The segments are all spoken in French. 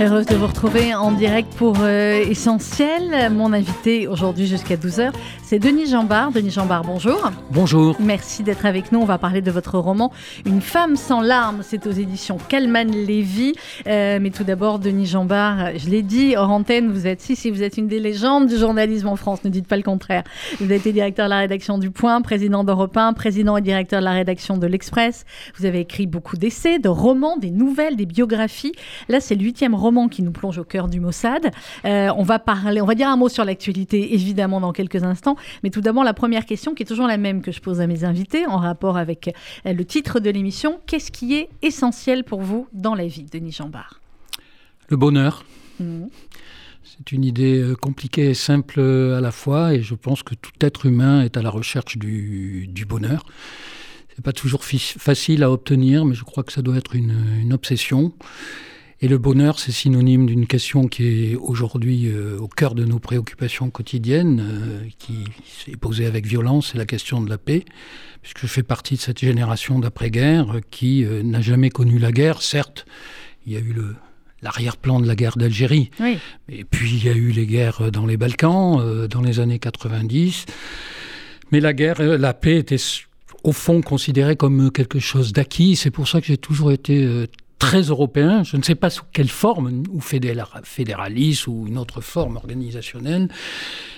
Heureuse de vous retrouver en direct pour euh, Essentiel. Mon invité aujourd'hui jusqu'à 12h, c'est Denis Jambard. Denis Jambard, bonjour. Bonjour. Merci d'être avec nous. On va parler de votre roman Une femme sans larmes. C'est aux éditions Calman Lévy. Euh, mais tout d'abord, Denis Jambard, je l'ai dit hors antenne, vous êtes si, si vous êtes une des légendes du journalisme en France. Ne dites pas le contraire. Vous avez été directeur de la rédaction du Point, président d'Europe 1, président et directeur de la rédaction de l'Express. Vous avez écrit beaucoup d'essais, de romans, des nouvelles, des biographies. Là, c'est le huitième roman qui nous plonge au cœur du Mossad. Euh, on va parler, on va dire un mot sur l'actualité, évidemment, dans quelques instants. Mais tout d'abord, la première question, qui est toujours la même que je pose à mes invités, en rapport avec euh, le titre de l'émission. Qu'est-ce qui est essentiel pour vous dans la vie, Denis Jambard? Le bonheur. Mmh. C'est une idée euh, compliquée et simple à la fois, et je pense que tout être humain est à la recherche du, du bonheur. C'est pas toujours facile à obtenir, mais je crois que ça doit être une, une obsession. Et le bonheur, c'est synonyme d'une question qui est aujourd'hui euh, au cœur de nos préoccupations quotidiennes, euh, qui s'est posée avec violence, c'est la question de la paix, puisque je fais partie de cette génération d'après-guerre qui euh, n'a jamais connu la guerre. Certes, il y a eu le, l'arrière-plan de la guerre d'Algérie. Oui. Et puis il y a eu les guerres dans les Balkans euh, dans les années 90. Mais la guerre, la paix était au fond considérée comme quelque chose d'acquis. C'est pour ça que j'ai toujours été euh, très européen. Je ne sais pas sous quelle forme, ou fédéraliste ou une autre forme organisationnelle,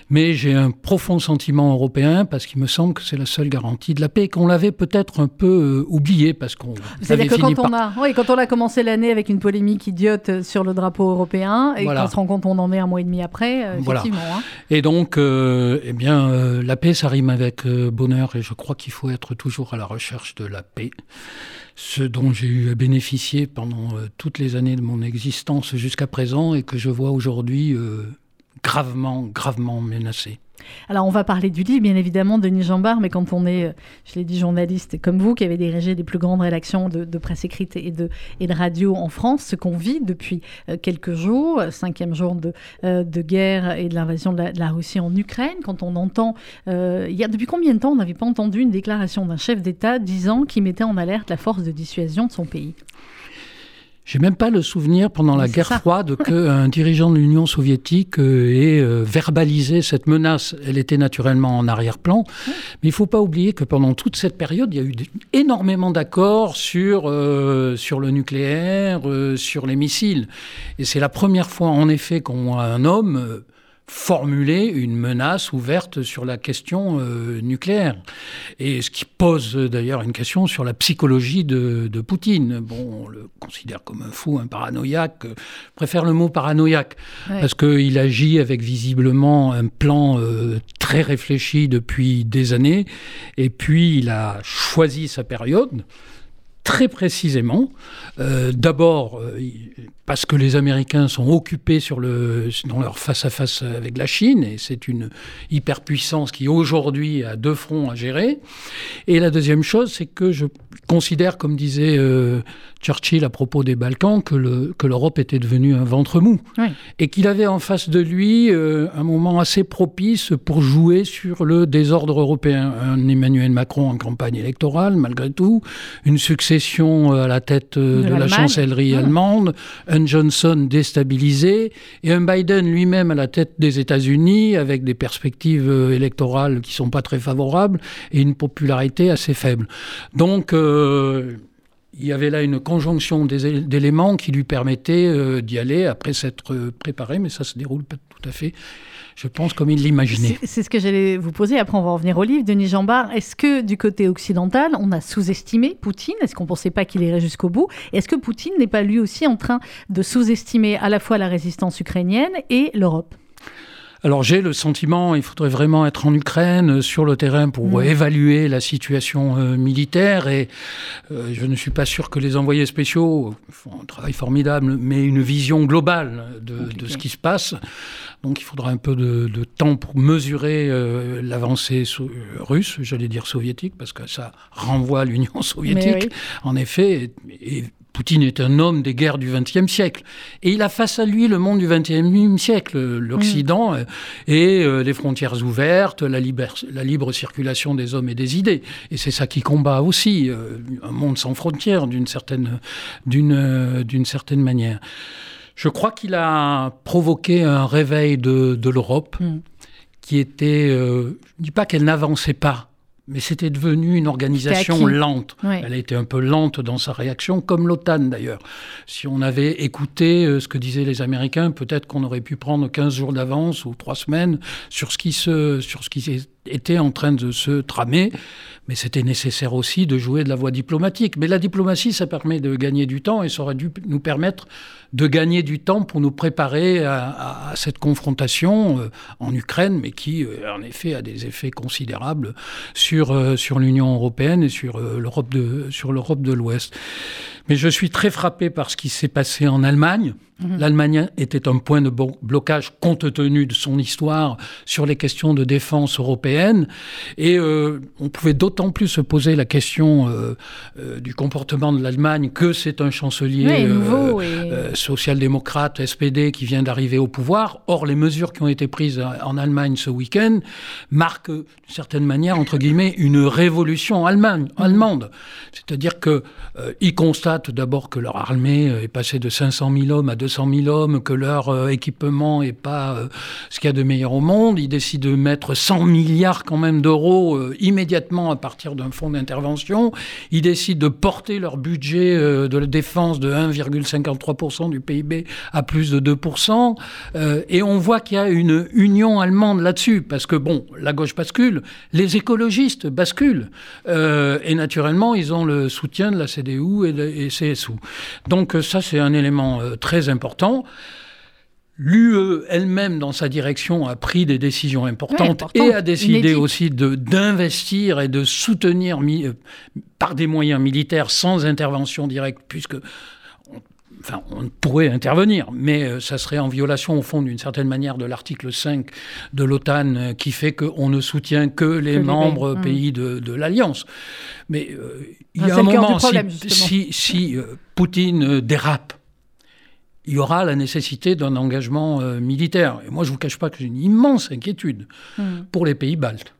mais j'ai un profond sentiment européen parce qu'il me semble que c'est la seule garantie de la paix et qu'on l'avait peut-être un peu euh, oublié parce qu'on C'est-à-dire que quand on, a, oui, quand on a commencé l'année avec une polémique idiote sur le drapeau européen et qu'on se rend compte qu'on en est un mois et demi après, euh, effectivement. Hein. Et donc, euh, eh bien, la paix, ça rime avec bonheur et je crois qu'il faut être toujours à la recherche de la paix ce dont j'ai eu à bénéficier pendant toutes les années de mon existence jusqu'à présent et que je vois aujourd'hui gravement, gravement menacé. Alors, on va parler du livre, bien évidemment, de Denis Jambard, mais quand on est, euh, je l'ai dit, journaliste comme vous, qui avez dirigé les plus grandes rédactions de, presse écrite et de, radio en France, ce qu'on vit depuis euh, quelques jours, cinquième jour de, euh, de guerre et de l'invasion de, la Russie en Ukraine, quand on entend, il y a depuis combien de temps on n'avait pas entendu une déclaration d'un chef d'État disant qu'il mettait en alerte la force de dissuasion de son pays? J'ai même pas le souvenir pendant la guerre froide qu'un dirigeant de l'Union soviétique euh, ait euh, verbalisé cette menace. Elle était naturellement en arrière-plan, mais il faut pas oublier que pendant toute cette période, il y a eu énormément d'accords sur euh, sur le nucléaire, sur les missiles, et c'est la première fois en effet qu'on voit un homme formuler une menace ouverte sur la question euh, nucléaire. Et ce qui pose d'ailleurs une question sur la psychologie de, de, Poutine. Bon, on le considère comme un fou, un paranoïaque. Je préfère le mot paranoïaque, ouais. parce qu'il agit avec visiblement un plan euh, très réfléchi depuis des années. Et puis, il a choisi sa période très précisément. Euh, D'abord, euh, parce que les Américains sont occupés sur le, dans leur face-à-face avec la Chine, et c'est une hyperpuissance qui aujourd'hui a deux fronts à gérer. Et la deuxième chose, c'est que je considère, comme disait euh, Churchill à propos des Balkans, que l'Europe le, que était devenue un ventre mou, oui. et qu'il avait en face de lui euh, un moment assez propice pour jouer sur le désordre européen. Un Emmanuel Macron en campagne électorale, malgré tout, une succession à la tête de, de la chancellerie oui. allemande, un Johnson déstabilisé et un Biden lui-même à la tête des États-Unis avec des perspectives électorales qui sont pas très favorables et une popularité assez faible. Donc euh, il y avait là une conjonction d'éléments qui lui permettaient euh, d'y aller après s'être préparé, mais ça se déroule pas tout à fait je pense, comme il l'imaginait. C'est ce que j'allais vous poser. Après, on va revenir au livre. Denis Jambard, est-ce que du côté occidental, on a sous-estimé Poutine? Est-ce qu'on ne pensait pas qu'il irait jusqu'au bout? Est-ce que Poutine n'est pas lui aussi en train de sous-estimer à la fois la résistance ukrainienne et l'Europe? Alors j'ai le sentiment, il faudrait vraiment être en Ukraine euh, sur le terrain pour mmh. évaluer la situation euh, militaire et euh, je ne suis pas sûr que les envoyés spéciaux font un travail formidable, mais une vision globale de, okay. de ce qui se passe. Donc il faudra un peu de, de temps pour mesurer euh, l'avancée so russe, j'allais dire soviétique, parce que ça renvoie à l'Union soviétique, oui. en effet. Et, et Poutine est un homme des guerres du XXe siècle. Et il a face à lui le monde du XXe siècle, l'Occident mm. et euh, les frontières ouvertes, la, la, libre circulation des hommes et des idées. Et c'est ça qui combat aussi, euh, un monde sans frontières d'une certaine, d'une, d'une certaine manière. Je crois qu'il a provoqué un réveil de, de l'Europe mm. qui était, je ne dis pas qu'elle n'avançait pas, mais c'était devenu une organisation lente. Elle a été un peu lente dans sa réaction, comme l'OTAN d'ailleurs. Si on avait écouté euh, ce que disaient les Américains, peut-être qu'on aurait pu prendre 15 jours d'avance ou 3 semaines sur ce qui, se, sur ce qui était en train de se tramer. Mais c'était nécessaire aussi de jouer de la voie diplomatique. Mais la diplomatie, ça permet de gagner du temps et ça aurait dû nous permettre de gagner du temps pour nous préparer à, cette confrontation euh, en Ukraine, mais qui, euh, en effet, a des effets considérables sur, euh, sur l'Union européenne et sur l'Europe sur l'Europe de l'Ouest. Mais je suis très frappé par ce qui s'est passé en Allemagne. Mhm. L'Allemagne était un point de blocage compte tenu de son histoire sur les questions de défense européenne. Et euh, on pouvait d'autant plus se poser la question euh, euh, du comportement de l'Allemagne que c'est un chancelier social-démocrate, SPD, qui vient d'arriver au pouvoir. Or, les mesures qui ont été prises en Allemagne ce week-end marquent, d'une certaine manière, entre guillemets, une révolution allemande. Mhm. allemande. C'est-à-dire constatent d'abord que leur armée est passée de 500 000 hommes à 200 000 hommes, que leur euh, équipement n'est pas euh, ce qu'il y a de meilleur au monde. Ils décident de mettre 100 milliards quand même d'euros euh, immédiatement à partir d'un fonds d'intervention. Ils décident de porter leur budget de la défense de 1,53% du PIB à plus de 2%. et on voit qu'il y a une union allemande là-dessus, parce que bon, la gauche bascule, les écologistes basculent. et naturellement, ils ont le soutien de la CDU et, de, et CSU. Donc ça, c'est un élément très important. L'UE elle-même, dans sa direction, a pris des décisions importantes et a décidé aussi d'investir et de soutenir euh, par des moyens militaires sans intervention directe, puisque enfin, on pourrait intervenir, mais euh, ça serait en violation, au fond, d'une certaine manière, de l'article 5 de l'OTAN, euh, qui fait qu'on ne soutient que les membres pays de, l'Alliance. Mais il y a un moment, si, si Poutine dérape, il y aura la nécessité d'un engagement euh, militaire. Et moi, je ne vous cache pas que j'ai une immense inquiétude hmm. pour les pays baltes.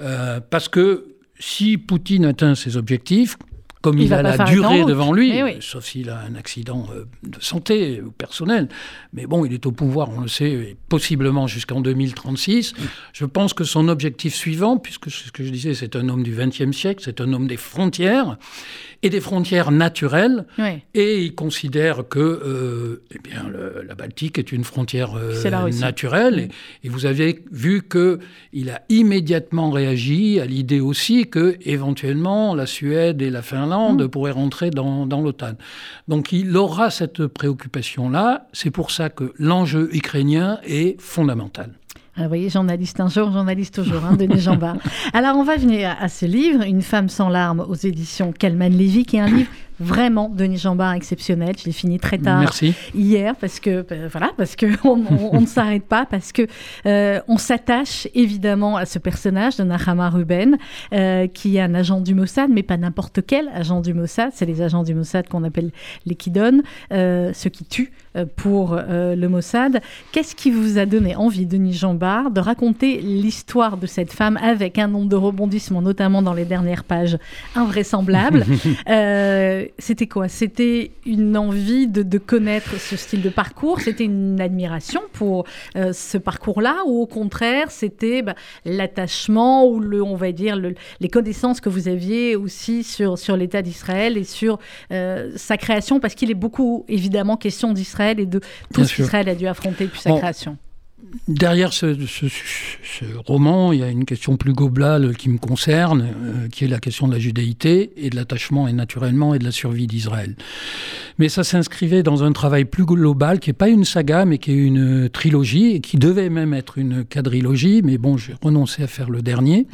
Euh, parce que si Poutine atteint ses objectifs, comme il, a la durée devant lui, sauf s'il a un accident euh, de santé ou personnel, mais bon, il est au pouvoir, on le sait, possiblement jusqu'en 2036. Je pense que son objectif suivant, puisque ce que je disais, c'est un homme du XXe siècle, c'est un homme des frontières, et des frontières naturelles. Et il considère que euh, eh bien, la Baltique est une frontière euh, naturelle. Et, vous avez vu qu'il a immédiatement réagi à l'idée aussi que éventuellement la Suède et la Finlande mm. pourraient rentrer dans, dans l'OTAN. Donc il aura cette préoccupation-là. C'est pour ça que l'enjeu ukrainien est fondamental. Ah, vous voyez, journaliste un jour, journaliste toujours, hein, Denis Jambard. Alors, on va venir à ce livre, Une femme sans larmes, aux éditions Kalman Lévy, qui est un livre vraiment Denis Jambard exceptionnel. Je l'ai fini très tard hier parce que euh, voilà parce que on, ne s'arrête pas parce que euh, on s'attache évidemment à ce personnage de Nahama Ruben euh, qui est un agent du Mossad mais pas n'importe quel agent du Mossad. C'est les agents du Mossad qu'on appelle les qui donnent, ceux qui tuent pour le Mossad. Qu'est-ce qui vous a donné envie, Denis Jambard, de raconter l'histoire de cette femme avec un nombre de rebondissements, notamment dans les dernières pages invraisemblables. C'était quoi? C'était une envie de, connaître ce style de parcours? C'était une admiration pour euh, ce parcours-là? Ou au contraire, c'était bah, l'attachement ou, le, on va dire, les connaissances que vous aviez aussi sur, sur l'État d'Israël et sur euh, sa création? Parce qu'il est beaucoup, évidemment, question d'Israël et de tout ce qu'Israël a dû affronter depuis sa création derrière ce, roman, il y a une question plus globale qui me concerne, euh, qui est la question de la judéité et de l'attachement et naturellement et de la survie d'Israël. Mais ça s'inscrivait dans un travail plus global qui n'est pas une saga, mais qui est une trilogie et qui devait même être une quadrilogie. Mais bon, j'ai renoncé à faire le dernier.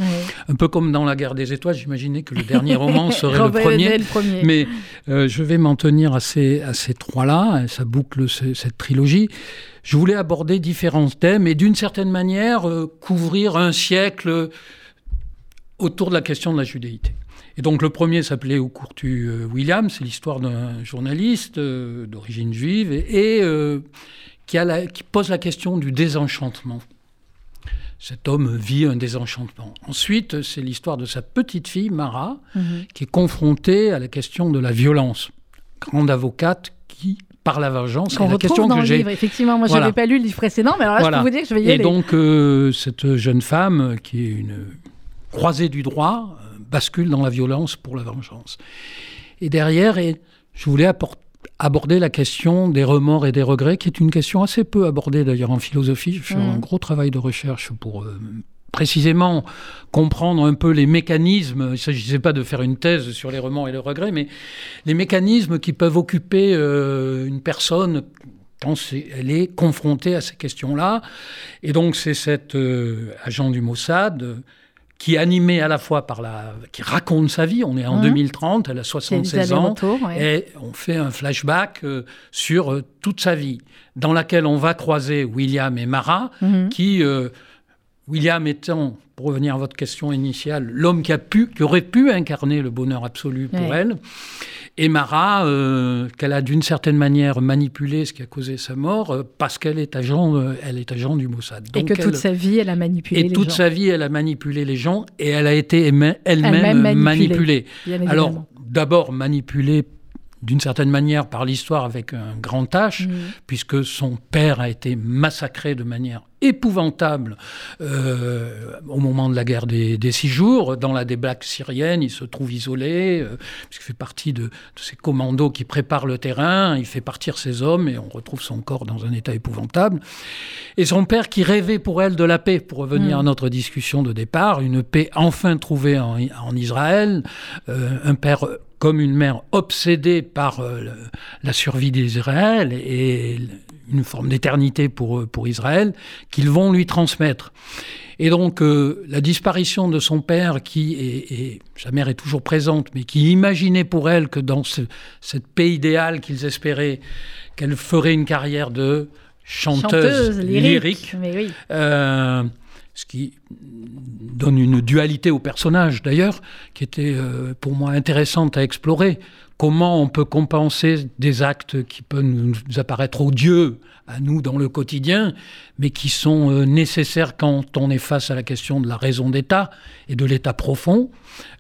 Un peu comme dans La guerre des étoiles, j'imaginais que le dernier roman serait le premier. Mais euh, je vais m'en tenir à ces, à ces trois-là. Ça boucle cette trilogie je voulais aborder différents thèmes et d'une certaine manière euh, couvrir un siècle autour de la question de la judéité. Et donc le premier s'appelait Au Courtu William, c'est l'histoire d'un journaliste d'origine juive et, qui, a qui pose la question du désenchantement cet homme vit un désenchantement. Ensuite, c'est l'histoire de sa petite fille, Mara, mhm. qui est confrontée à la question de la violence. Grande avocate qui par la vengeance. C'est la question que j'ai. Effectivement, moi, je n'avais pas lu le livre précédent, mais alors là, je peux vous dire que je vais y Et aller. Et donc, euh, cette jeune femme, qui est une croisée du droit, euh, bascule dans la violence pour la vengeance. Et derrière, et je voulais apporter aborder la question des remords et des regrets, qui est une question assez peu abordée d'ailleurs en philosophie. Je fais mmh. un gros travail de recherche pour euh, précisément comprendre un peu les mécanismes. Il ne s'agissait pas de faire une thèse sur les remords et les regrets, mais les mécanismes qui peuvent occuper euh, une personne quand elle est confrontée à ces questions-là. Et donc c'est cet euh, agent du Mossad qui est animée à la fois par la. qui raconte sa vie. On est en 2030, elle a 76 ans. Et on fait un flashback euh, sur euh, toute sa vie, dans laquelle on va croiser William et Mara, mhm. qui. Euh, William étant, pour revenir à votre question initiale, l'homme qui, a pu, qui aurait pu incarner le bonheur absolu pour elle. Et Mara, euh, qu'elle a d'une certaine manière manipulé ce qui a causé sa mort, euh, parce qu'elle est agent, euh, elle est agent du Mossad. et que toute sa vie, elle a manipulé les gens. Et toute sa vie, elle a manipulé les gens, et elle a été elle-même manipulée. Alors, d'abord manipulée d'une certaine manière par l'histoire avec un grand H, mmh. puisque son père a été massacré de manière épouvantable euh, au moment de la guerre des, six jours. Dans la débâcle syrienne, il se trouve isolé, euh, puisqu'il fait partie de, ces commandos qui préparent le terrain, il fait partir ses hommes et on retrouve son corps dans un état épouvantable. Et son père qui rêvait pour elle de la paix, pour revenir mm. à notre discussion de départ, une paix enfin trouvée en, Israël, euh, un père comme une mère obsédée par la survie d'Israël et une forme d'éternité pour, pour Israël, qu'ils vont lui transmettre. Et donc, euh, la disparition de son père, qui est, sa mère est toujours présente, mais qui imaginait pour elle que dans ce, cette paix idéale qu'ils espéraient, qu'elle ferait une carrière de chanteuse, lyrique, euh, ce qui donne une dualité au personnage d'ailleurs, qui était euh, pour moi intéressante à explorer comment on peut compenser des actes qui peuvent nous apparaître odieux à nous dans le quotidien, mais qui sont euh, nécessaires quand on est face à la question de la raison d'État et de l'État profond,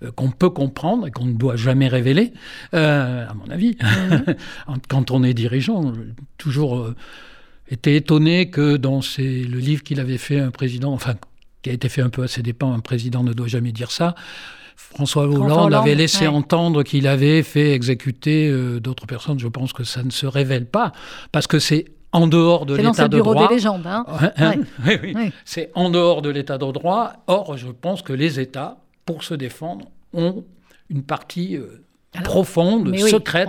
euh, qu'on peut comprendre et qu'on ne doit jamais révéler, à mon avis. Mhm. quand on est dirigeant, toujours été étonné que dans le livre qu'il avait fait un président, enfin, qui a été fait un peu à ses dépens, un président ne doit jamais dire ça, François Hollande, avait laissé entendre qu'il avait fait exécuter euh, d'autres personnes. Je pense que ça ne se révèle pas, parce que c'est en dehors de l'état de droit. Des légendes, hein. oui, oui. C'est en dehors de l'état de droit. Or, je pense que les États, pour se défendre, ont une partie euh, profonde, secrète,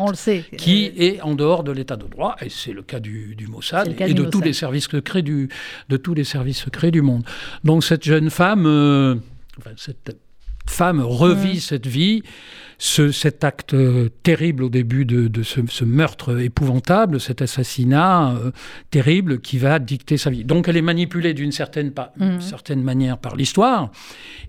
qui euh, est en dehors de l'état de droit. Et c'est le cas du, Mossad et de tous les services secrets du, de tous les services secrets du monde. Donc cette jeune femme, cette femme revit mm. cette vie, ce, cet acte euh, terrible au début de, ce, meurtre épouvantable, cet assassinat euh, terrible qui va dicter sa vie. Donc elle est manipulée d'une certaine, mm. certaine manière par l'histoire,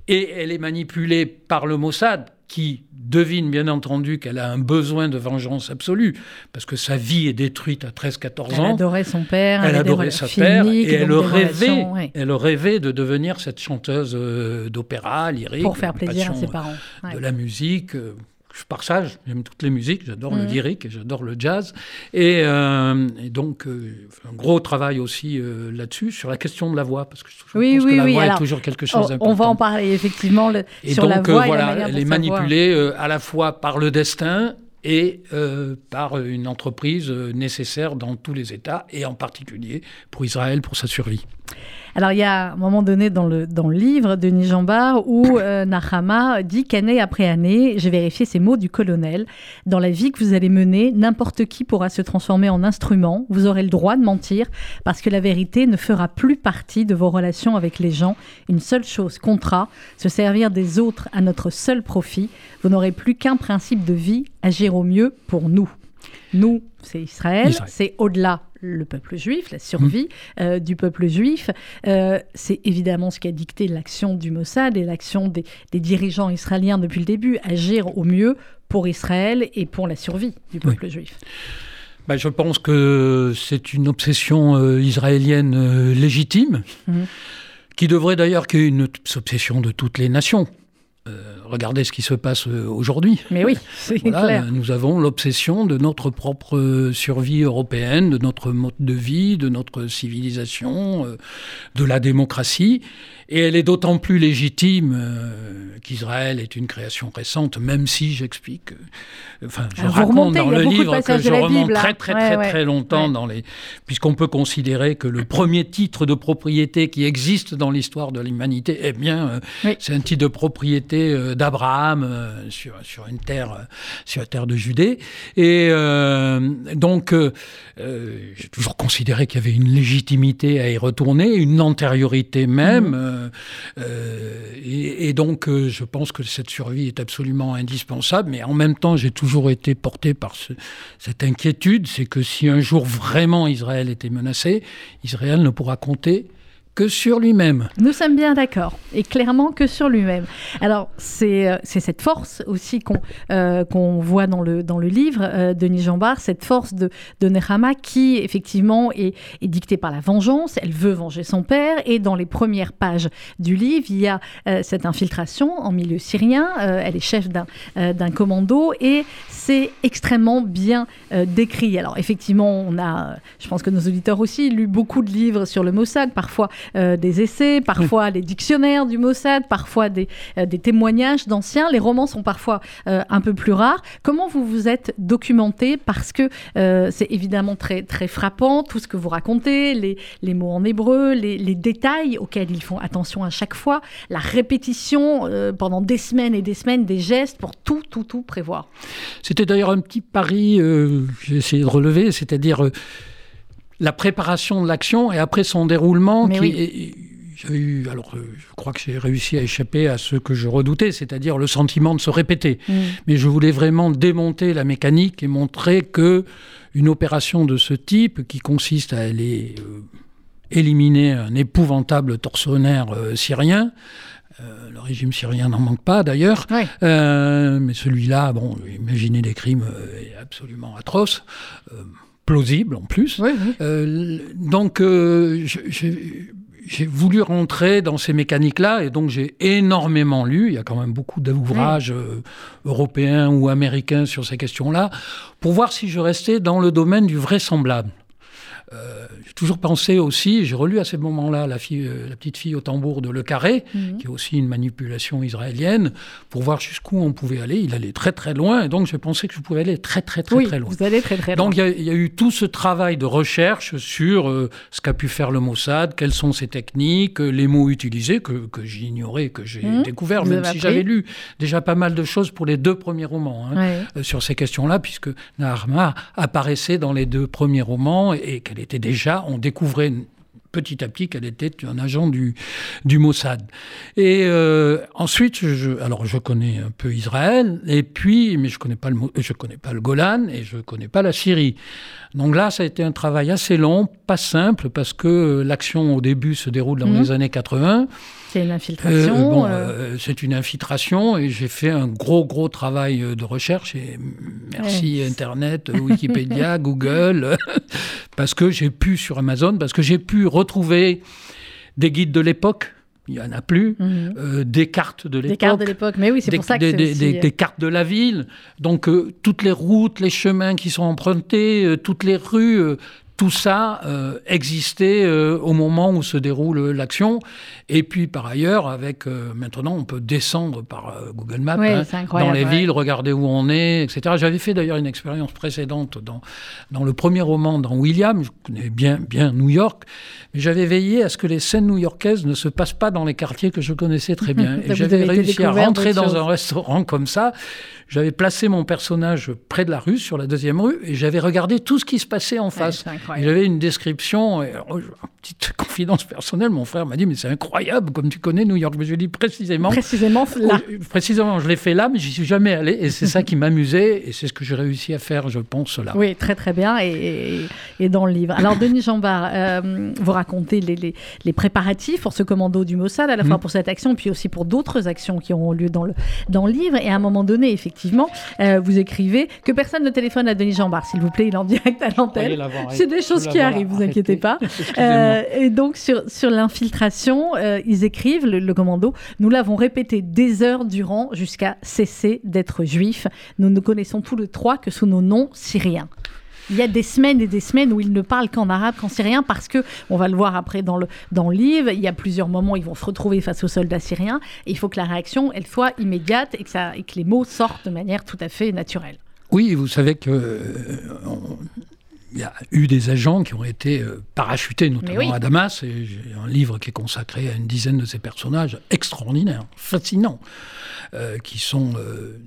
et elle est manipulée par le Mossad, qui devine bien entendu qu'elle a un besoin de vengeance absolue, parce que sa vie est détruite à 13-14 ans. Elle adorait son père, elle, adorait son père, et elle rêvait, elle rêvait de devenir cette chanteuse euh, d'opéra lyrique. Pour faire plaisir à ses parents. De la musique, euh, je partage, j'aime toutes les musiques, j'adore le mhm. lyrique, j'adore le jazz. Et, euh, donc, euh, un gros travail aussi euh, là-dessus, sur la question de la voix, parce que je oui, pense oui, que la oui. voix est toujours quelque chose d'important. On va en parler effectivement et sur donc, la voix. voilà, et la elle est manipulée à la fois par le destin et par une entreprise nécessaire dans tous les États, et en particulier pour Israël, pour sa survie. Alors, il y a un moment donné dans le, dans le livre de Nijambar où euh, Nahama dit qu'année après année, j'ai vérifié ces mots du colonel, dans la vie que vous allez mener, n'importe qui pourra se transformer en instrument, vous aurez le droit de mentir, parce que la vérité ne fera plus partie de vos relations avec les gens. Une seule chose comptera, se servir des autres à notre seul profit. Vous n'aurez plus qu'un principe de vie, agir au mieux pour nous. Nous, c'est Israël, c'est au-delà le peuple juif, la survie mmh. du peuple juif. c'est évidemment ce qui a dicté l'action du Mossad et l'action des, dirigeants israéliens depuis le début, agir au mieux pour Israël et pour la survie du peuple juif. Bah, je pense que c'est une obsession israélienne légitime. Mmh qui devrait d'ailleurs qu'il y ait une obsession de toutes les nations. Euh, regardez ce qui se passe euh, aujourd'hui. Mais oui, c'est clair. Nous avons l'obsession de notre propre survie européenne, de notre mode de vie, de notre civilisation, euh, de la démocratie. Et elle est d'autant plus légitime euh, qu'Israël est une création récente, même si j'explique, euh, enfin, je raconte dans le livre que je remonte très très très très longtemps dans les, puisqu'on peut considérer que le premier titre de propriété qui existe dans l'histoire de l'humanité, eh bien, euh, c'est un titre de propriété d'Abraham sur, sur une terre, sur la terre de Judée. Et donc, j'ai toujours considéré qu'il y avait une légitimité à y retourner, une antériorité même. Mm. Euh, euh, et, donc, euh, je pense que cette survie est absolument indispensable, mais en même temps, j'ai toujours été porté par cette inquiétude, c'est que si un jour vraiment Israël était menacé, Israël ne pourra compter que sur lui-même. Nous sommes bien d'accord, et clairement que sur lui-même. Alors, c'est euh, cette force aussi qu'on euh, voit dans le, livre euh, de Denis Jambard, cette force de, de Nehama qui, effectivement, est, dictée par la vengeance. Elle veut venger son père, et dans les premières pages du livre, il y a cette infiltration en milieu syrien. elle est chef d'un commando, et c'est extrêmement bien décrit. Alors, effectivement, on a, je pense que nos auditeurs aussi, lu beaucoup de livres sur le Mossad, parfois euh, des essais, parfois les dictionnaires du Mossad, parfois des, euh, des témoignages d'anciens. Les romans sont parfois euh, un peu plus rares. Comment vous vous êtes documenté? Parce que c'est évidemment très, très frappant, tout ce que vous racontez, les, les mots en hébreu, les, les, détails auxquels ils font attention à chaque fois, la répétition pendant des semaines et des semaines des gestes pour tout, tout, tout prévoir. C'était d'ailleurs un petit pari, j'ai essayé de relever, c'est-à-dire la préparation de l'action et après son déroulement. qui, eu, alors, euh, je crois que j'ai réussi à échapper à ce que je redoutais, c'est-à-dire le sentiment de se répéter. Mm. Mais je voulais vraiment démonter la mécanique et montrer que une opération de ce type, qui consiste à aller euh, éliminer un épouvantable tortionnaire euh, syrien, le régime syrien n'en manque pas d'ailleurs, mais celui-là, bon, imaginez des crimes absolument atroces plausible en plus. Euh, donc, euh, j'ai voulu rentrer dans ces mécaniques-là et donc j'ai énormément lu. Il y a quand même beaucoup d'ouvrages euh, européens ou américains sur ces questions-là pour voir si je restais dans le domaine du vraisemblable. Euh, j'ai toujours pensé aussi, j'ai relu à ce moment-là la, euh, la petite fille au tambour de Le Carré, mhm. qui est aussi une manipulation israélienne, pour voir jusqu'où on pouvait aller. Il allait très très loin, et donc je pensais que je pouvais aller très très très très loin. Vous allez très très loin. Donc il y, a eu tout ce travail de recherche sur euh, ce qu'a pu faire le Mossad, quelles sont ses techniques, les mots utilisés que, que j'ignorais, que j'ai mhm. découvert, même si j'avais lu déjà pas mal de choses pour les deux premiers romans hein, sur ces questions-là, puisque Naharma apparaissait dans les deux premiers romans et qu'elle était déjà, on découvrait petit à petit qu'elle était un agent du, du Mossad. Et euh, ensuite, je, alors je connais un peu Israël, et puis, mais je connais pas le, je connais pas le Golan et je connais pas la Syrie. Donc là, ça a été un travail assez long, pas simple, parce que l'action au début se déroule dans mhm. les années 80. C'est une infiltration. Euh, euh. c'est une infiltration et j'ai fait un gros gros travail de recherche et merci Internet, Wikipédia, Google, parce que j'ai pu sur Amazon, parce que j'ai pu retrouver des guides de l'époque. Il n'y en a plus. Mhm. Euh, des cartes de l'époque. Des cartes de l'époque, mais oui, c'est pour ça que des, des, des, cartes de la ville. Donc, toutes les routes, les chemins qui sont empruntés, toutes les rues, tout ça euh, existait euh, au moment où se déroule l'action. Et puis par ailleurs, avec euh, maintenant, on peut descendre par Google Maps hein, dans les villes, regarder où on est, etc. J'avais fait d'ailleurs une expérience précédente dans, dans le premier roman, dans William. Je connais bien, bien New York, mais j'avais veillé à ce que les scènes new-yorkaises ne se passent pas dans les quartiers que je connaissais très bien. et j'avais réussi à rentrer dans un restaurant comme ça. J'avais placé mon personnage près de la rue, sur la deuxième rue, et j'avais regardé tout ce qui se passait en face. Il avait une description, et, oh, petite confidence personnelle, mon frère m'a dit, mais c'est incroyable, comme tu connais New York. Je lui ai dit précisément. Précisément là. Précisément, je l'ai fait là, mais j'y suis jamais allé. Et c'est ça qui m'amusait, et c'est ce que j'ai réussi à faire, je pense, là. Oui, très très bien, et, et dans le livre. Alors, Denis Jambard, euh, vous racontez les, les, les, préparatifs pour ce commando du Mossad, à la fois mm. pour cette action, puis aussi pour d'autres actions qui auront lieu dans le, dans le livre. Et à un moment donné, effectivement, euh, vous écrivez que personne ne téléphone à Denis Jambard, s'il vous plaît, il est en direct à l'antenne. C'est des choses qui arrivent, vous inquiétez pas. Euh, et donc, sur, sur l'infiltration, euh, ils écrivent, le, commando, nous l'avons répété des heures durant jusqu'à cesser d'être juifs. Nous ne connaissons tous les trois que sous nos noms syriens. Il y a des semaines et des semaines où ils ne parlent qu'en arabe, qu'en syrien, parce que, on va le voir après dans le, dans le livre, il y a plusieurs moments où ils vont se retrouver face aux soldats syriens, et il faut que la réaction, elle soit immédiate et que, ça, et que les mots sortent de manière tout à fait naturelle. Oui, vous savez que euh, il y a eu des agents qui ont été euh, parachutés, notamment à Damas. Et j'ai un livre qui est consacré à une dizaine de ces personnages extraordinaires, fascinants, euh, qui sont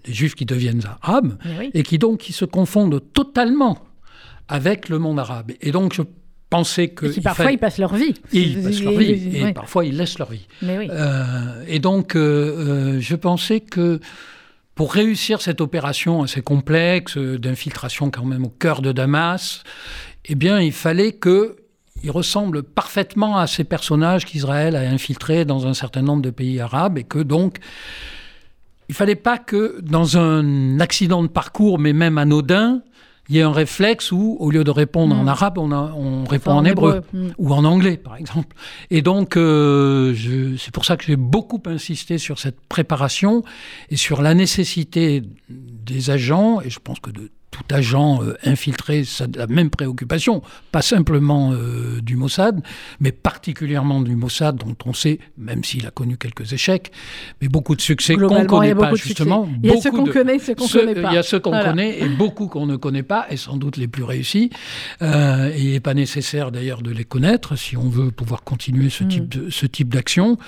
des juifs qui deviennent arabes et qui donc qui se confondent totalement avec le monde arabe. Et donc je pensais que... Et parfois ils passent leur vie. ils passent leur vie, et parfois ils laissent leur vie. et donc je pensais que pour réussir cette opération assez complexe d'infiltration quand même au cœur de Damas, eh bien, il fallait que il ressemble parfaitement à ces personnages qu'Israël a infiltrés dans un certain nombre de pays arabes et que donc il fallait pas que dans un accident de parcours, mais même anodin, il y a un réflexe où, au lieu de répondre en mm. arabe, on, on répond en, hébreu, mm. ou en anglais, par exemple. Et donc, euh, c'est pour ça que j'ai beaucoup insisté sur cette préparation et sur la nécessité des agents, et je pense que de tout agent euh, infiltré, ça la même préoccupation, pas simplement euh, du Mossad, mais particulièrement du Mossad, dont on sait, même s'il a connu quelques échecs, mais beaucoup de succès qu'on ne connaît pas, justement. Il y a ceux qu'on connaît, ceux qu'on ne connaît pas. Il y a ceux qu'on connaît et beaucoup qu'on ne connaît pas, et sans doute les plus réussis. Euh, et il n'est pas nécessaire d'ailleurs de les connaître si on veut pouvoir continuer ce, type, mm. de, ce type d'action.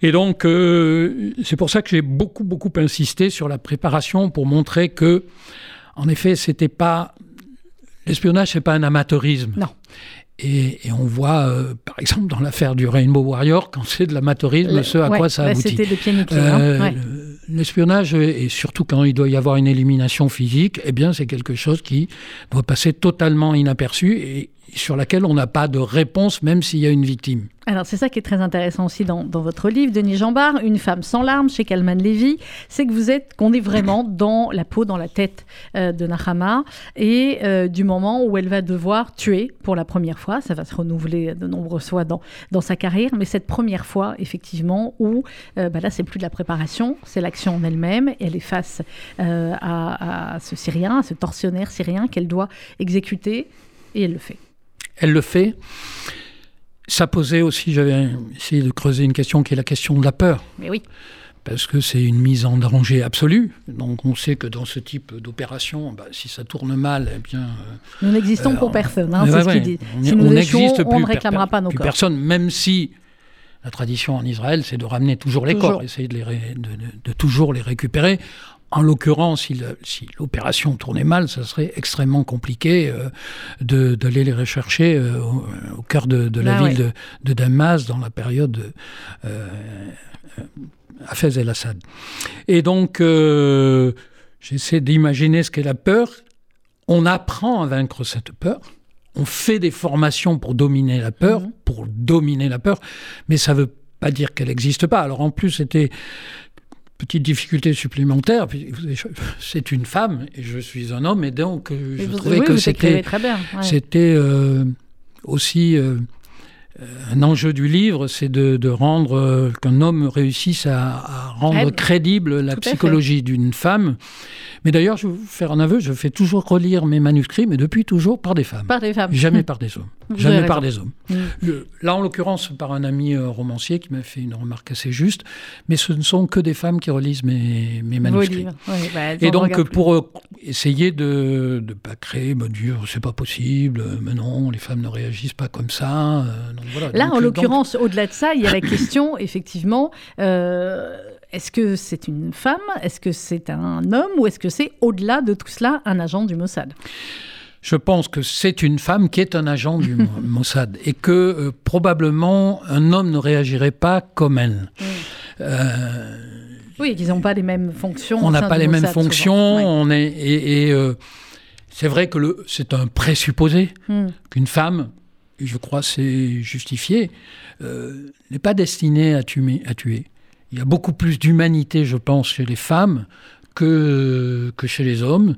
Et donc, c'est pour ça que j'ai beaucoup, beaucoup insisté sur la préparation pour montrer que en effet, c'était pas l'espionnage, c'est pas un amateurisme. Non. Et, on voit, euh, par exemple, dans l'affaire du Rainbow Warrior, quand c'est de l'amateurisme, ce à quoi ça aboutit. C'était le pied euh, L'espionnage, et surtout quand il doit y avoir une élimination physique, eh bien, c'est quelque chose qui doit passer totalement inaperçu et sur laquelle on n'a pas de réponse, même s'il y a une victime. Alors c'est ça qui est très intéressant aussi dans, votre livre, Denis Jambard, Une femme sans larmes chez Kalman Levy, c'est que vous êtes, qu'on est vraiment dans la peau, dans la tête euh, de Nahama et euh, du moment où elle va devoir tuer pour la première fois, ça va se renouveler de nombreuses fois dans, dans sa carrière, mais cette première fois effectivement où euh, bah là c'est plus de la préparation, c'est l'action en elle-même, elle est face à, à ce Syrien, à ce tortionnaire syrien qu'elle doit exécuter et elle le fait. Elle le fait. Ça posait aussi, j'avais essayé de creuser une question qui est la question de la peur. Mais oui. Parce que c'est une mise en danger absolue. Donc on sait que dans ce type d'opération, bah, si ça tourne mal, eh bien. Euh, nous n'existons pour euh, personne, hein, c'est ce qu'il dit. Si nous n'existons, on ne réclamera pas nos plus corps. personne, même si la tradition en Israël, c'est de ramener toujours les corps, essayer de, les de, toujours les récupérer. En l'occurrence, si l'opération tournait mal, ça serait extrêmement compliqué euh, d'aller les rechercher euh, au, cœur de, la bah ville de, Damas dans la période euh, Hafez el-Assad. Et donc, euh, j'essaie d'imaginer ce qu'est la peur. On apprend à vaincre cette peur. On fait des formations pour dominer la peur, mhm. pour dominer la peur, mais ça ne veut pas dire qu'elle n'existe pas. Alors en plus, c'était petite difficulté supplémentaire, c'est une femme et je suis un homme, et donc euh, je trouvais que c'était c'était euh, aussi euh, un enjeu du livre, c'est de, rendre qu'un homme réussisse à, rendre crédible la psychologie d'une femme. Mais d'ailleurs, je vais vous faire un aveu, je fais toujours relire mes manuscrits, mais depuis toujours par des femmes. Par des femmes. Jamais par des hommes. Jamais par des hommes. Mm. là, en l'occurrence, par un ami euh, romancier qui m'a fait une remarque assez juste, mais ce ne sont que des femmes qui relisent mes, mes manuscrits. Bah, Et donc, pour euh, essayer de ne pas créer, me dire, c'est pas possible, mais non, les femmes ne réagissent pas comme ça. Euh, là, en l'occurrence, au-delà de ça, il y a la question, effectivement, est-ce que c'est une femme Est-ce que c'est un homme Ou est-ce que c'est, au-delà de tout cela, un agent du Mossad? Je pense que c'est une femme qui est un agent du Mossad et que euh, probablement un homme ne réagirait pas comme elle. Euh, oui, ils n'ont pas les mêmes fonctions. On n'a pas les mêmes fonctions. On est, et, euh, c'est vrai que c'est un présupposé hmm. qu'une femme, je crois c'est justifié, n'est pas destinée à tuer, à tuer. Il y a beaucoup plus d'humanité, je pense, chez les femmes que, que chez les hommes.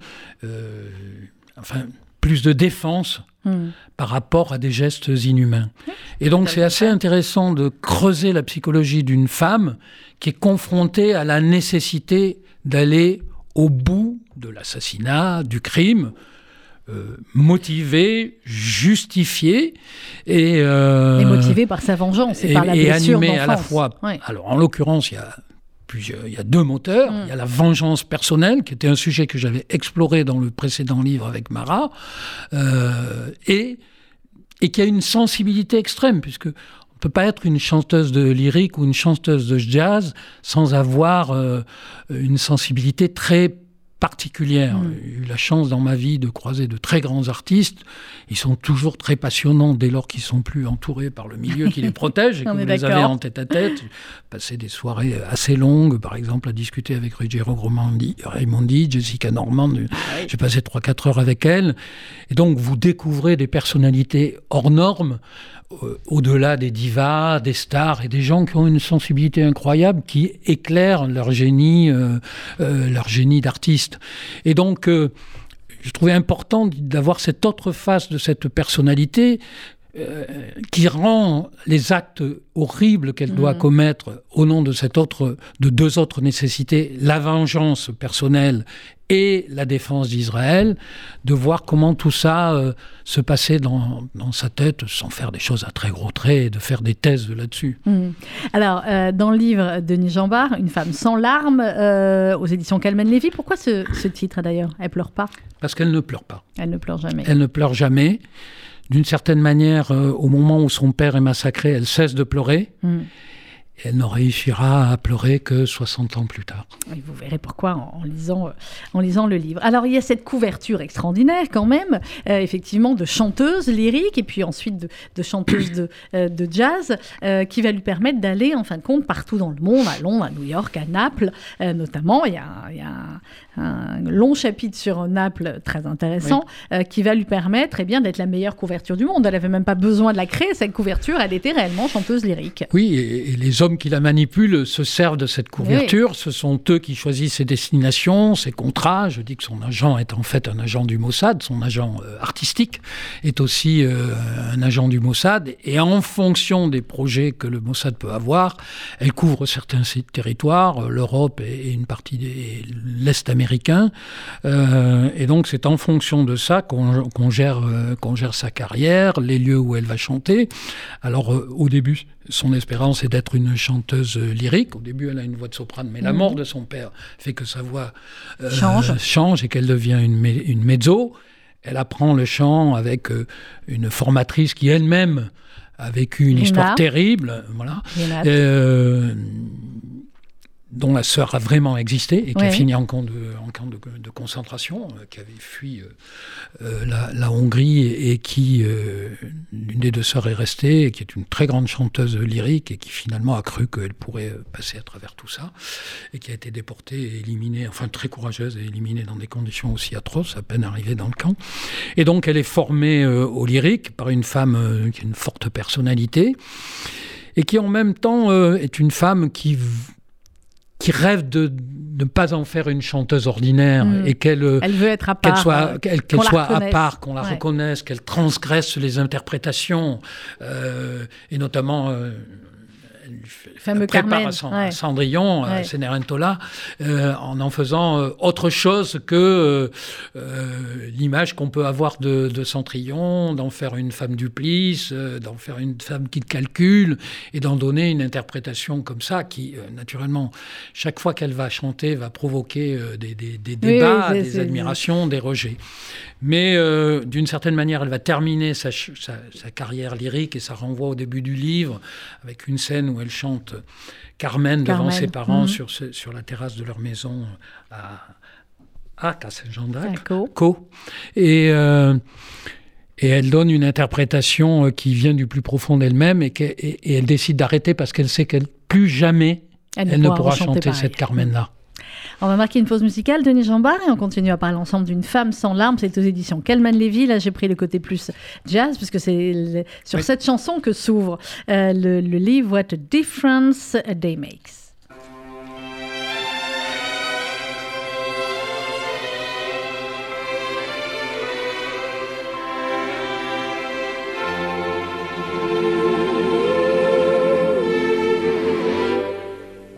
enfin, plus de défense hmm. par rapport à des gestes inhumains. Et donc c'est assez intéressant de creuser la psychologie d'une femme qui est confrontée à la nécessité d'aller au bout de l'assassinat, du crime, euh, motivée, justifiée et, euh, et motivée par sa vengeance et, par la et animée à la fois. Alors en l'occurrence, il y a il y a deux moteurs. Mm. Il y a la vengeance personnelle, qui était un sujet que j'avais exploré dans le précédent livre avec Marat, euh, et, et qui a une sensibilité extrême, puisque on peut pas être une chanteuse de lyrique ou une chanteuse de jazz sans avoir euh, une sensibilité très particulière. Mm. J'ai eu la chance dans ma vie de croiser de très grands artistes. Ils sont toujours très passionnants dès lors qu'ils sont plus entourés par le milieu qui les protège et que vous les avez en tête à tête. Passé des soirées assez longues, par exemple, à discuter avec Ruggiero Raimondi, Jessica Normand. Ah J'ai passé 3-4 heures avec elle. Et donc, vous découvrez des personnalités hors normes au-delà des divas, des stars et des gens qui ont une sensibilité incroyable, qui éclairent leur génie, euh, euh, leur génie d'artiste. Et donc, je trouvais important d'avoir cette autre face de cette personnalité qui rend les actes horribles qu'elle doit mmh. commettre au nom de cette autre, de deux autres nécessités, la vengeance personnelle et la défense d'Israël, de voir comment tout ça euh, se passait dans, sa tête sans faire des choses à très gros traits et de faire des thèses là-dessus. Mmh. Alors, euh, dans le livre de Denis Jambard, Une femme sans larmes, euh, aux éditions Calman Lévy, pourquoi ce, titre d'ailleurs? Elle pleure pas? Parce qu'elle ne pleure pas. Elle ne pleure jamais. Elle ne pleure jamais. D'une certaine manière, au moment où son père est massacré, elle cesse de pleurer. Mmh elle ne réussira à pleurer que 60 ans plus tard. vous verrez pourquoi en, lisant, euh, en lisant le livre. Alors il y a cette couverture extraordinaire quand même, euh, effectivement, de chanteuse lyrique et puis ensuite de, de chanteuse de, euh, de jazz, qui va lui permettre d'aller en fin de compte partout dans le monde, à Londres, à New York, à Naples notamment. Il y a, il y a un, long chapitre sur Naples très intéressant qui va lui permettre eh bien, d'être la meilleure couverture du monde. Elle n'avait même pas besoin de la créer, cette couverture, elle était réellement chanteuse lyrique. Oui, et, et les hommes qui la manipulent se servent de cette couverture. Ce sont eux qui choisissent ses destinations, ses contrats. Je dis que son agent est en fait un agent du Mossad, son agent euh, artistique est aussi euh, un agent du Mossad. Et en fonction des projets que le Mossad peut avoir, elle couvre certains territoires, euh, l'Europe et, une partie de l'Est américain. et donc c'est en fonction de ça qu'on gère, qu'on gère sa carrière, les lieux où elle va chanter. Alors au début, son espérance est d'être une chanteuse lyrique. Au début, elle a une voix de soprane, mais la mhm. mort de son père fait que sa voix euh, change. et qu'elle devient une, une, mezzo. Elle apprend le chant avec euh, une formatrice qui elle-même a vécu une histoire terrible. Voilà dont la sœur a vraiment existé et qui a fini en camp de, en camp de, concentration, euh, qui avait fui euh, euh, la, Hongrie et, qui, l'une des deux sœurs est restée, et qui est une très grande chanteuse lyrique et qui finalement a cru qu'elle pourrait passer à travers tout ça, et qui a été déportée et éliminée, enfin très courageuse et éliminée dans des conditions aussi atroces, à peine arrivée dans le camp. Et donc elle est formée au lyrique par une femme qui a une forte personnalité et qui en même temps est une femme qui qui rêve de ne pas en faire une chanteuse ordinaire mm. et qu'elle euh, elle veut être à part, soit, euh, qu'elle, soit à part, qu'on la reconnaisse, qu'elle transgresse les interprétations euh, et notamment fameux prépare Carmen. Cendrillon, ouais. Cenerentola, euh, en en faisant euh, autre chose que euh, l'image qu'on peut avoir de, de Cendrillon, d'en faire une femme duplice, d'en faire une femme qui calcule, et d'en donner une interprétation comme ça, qui, naturellement, chaque fois qu'elle va chanter, va provoquer des, des, des, débats, des admirations, des rejets. Mais d'une certaine manière, elle va terminer sa, sa, sa, carrière lyrique, et ça renvoie au début du livre, avec une scène où elle chante Carmen, devant ses parents mhm. sur, sur la terrasse de leur maison à, à Saint-Jean d'Acre, Co. Co. Et, euh, et elle donne une interprétation euh, qui vient du plus profond d'elle-même et, que- et- et elle décide d'arrêter parce qu'elle sait qu'elle plus jamais elle, ne pourra chanter cette Carmen-là. On va marquer une pause musicale, Denis Jambard, et on continue à parler ensemble d'une femme sans larmes. C'est aux éditions Calman Lévy. Là, j'ai pris le côté plus jazz, puisque c'est le- sur Oui. cette chanson que s'ouvre euh, le, le livre What a Difference a Day Makes.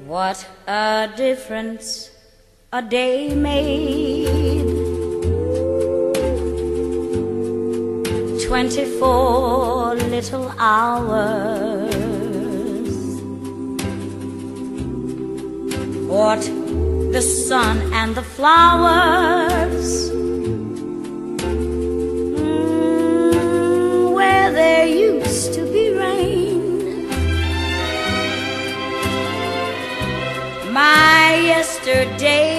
What a difference a day made. Twenty-four little hours. What the sun and the flowers. Mm, where there used to be rain. My yesterday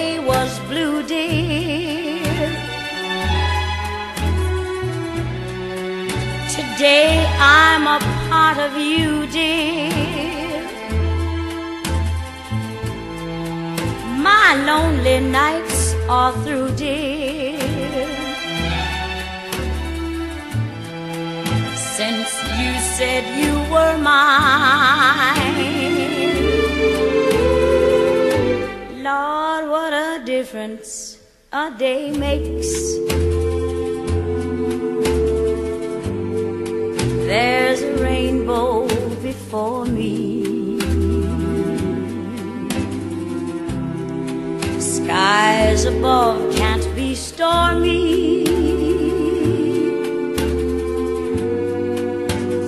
part of you, dear. My lonely nights are through, dear. Since you said you were mine. Lord, what a difference a day makes. There's before me. Skies above can't be stormy.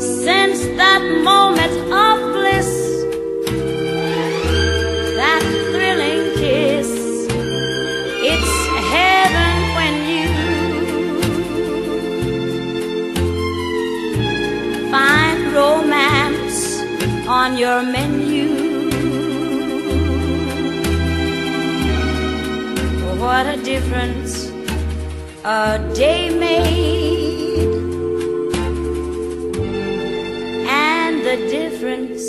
Since that moment on your menu. What a difference a day made, and the difference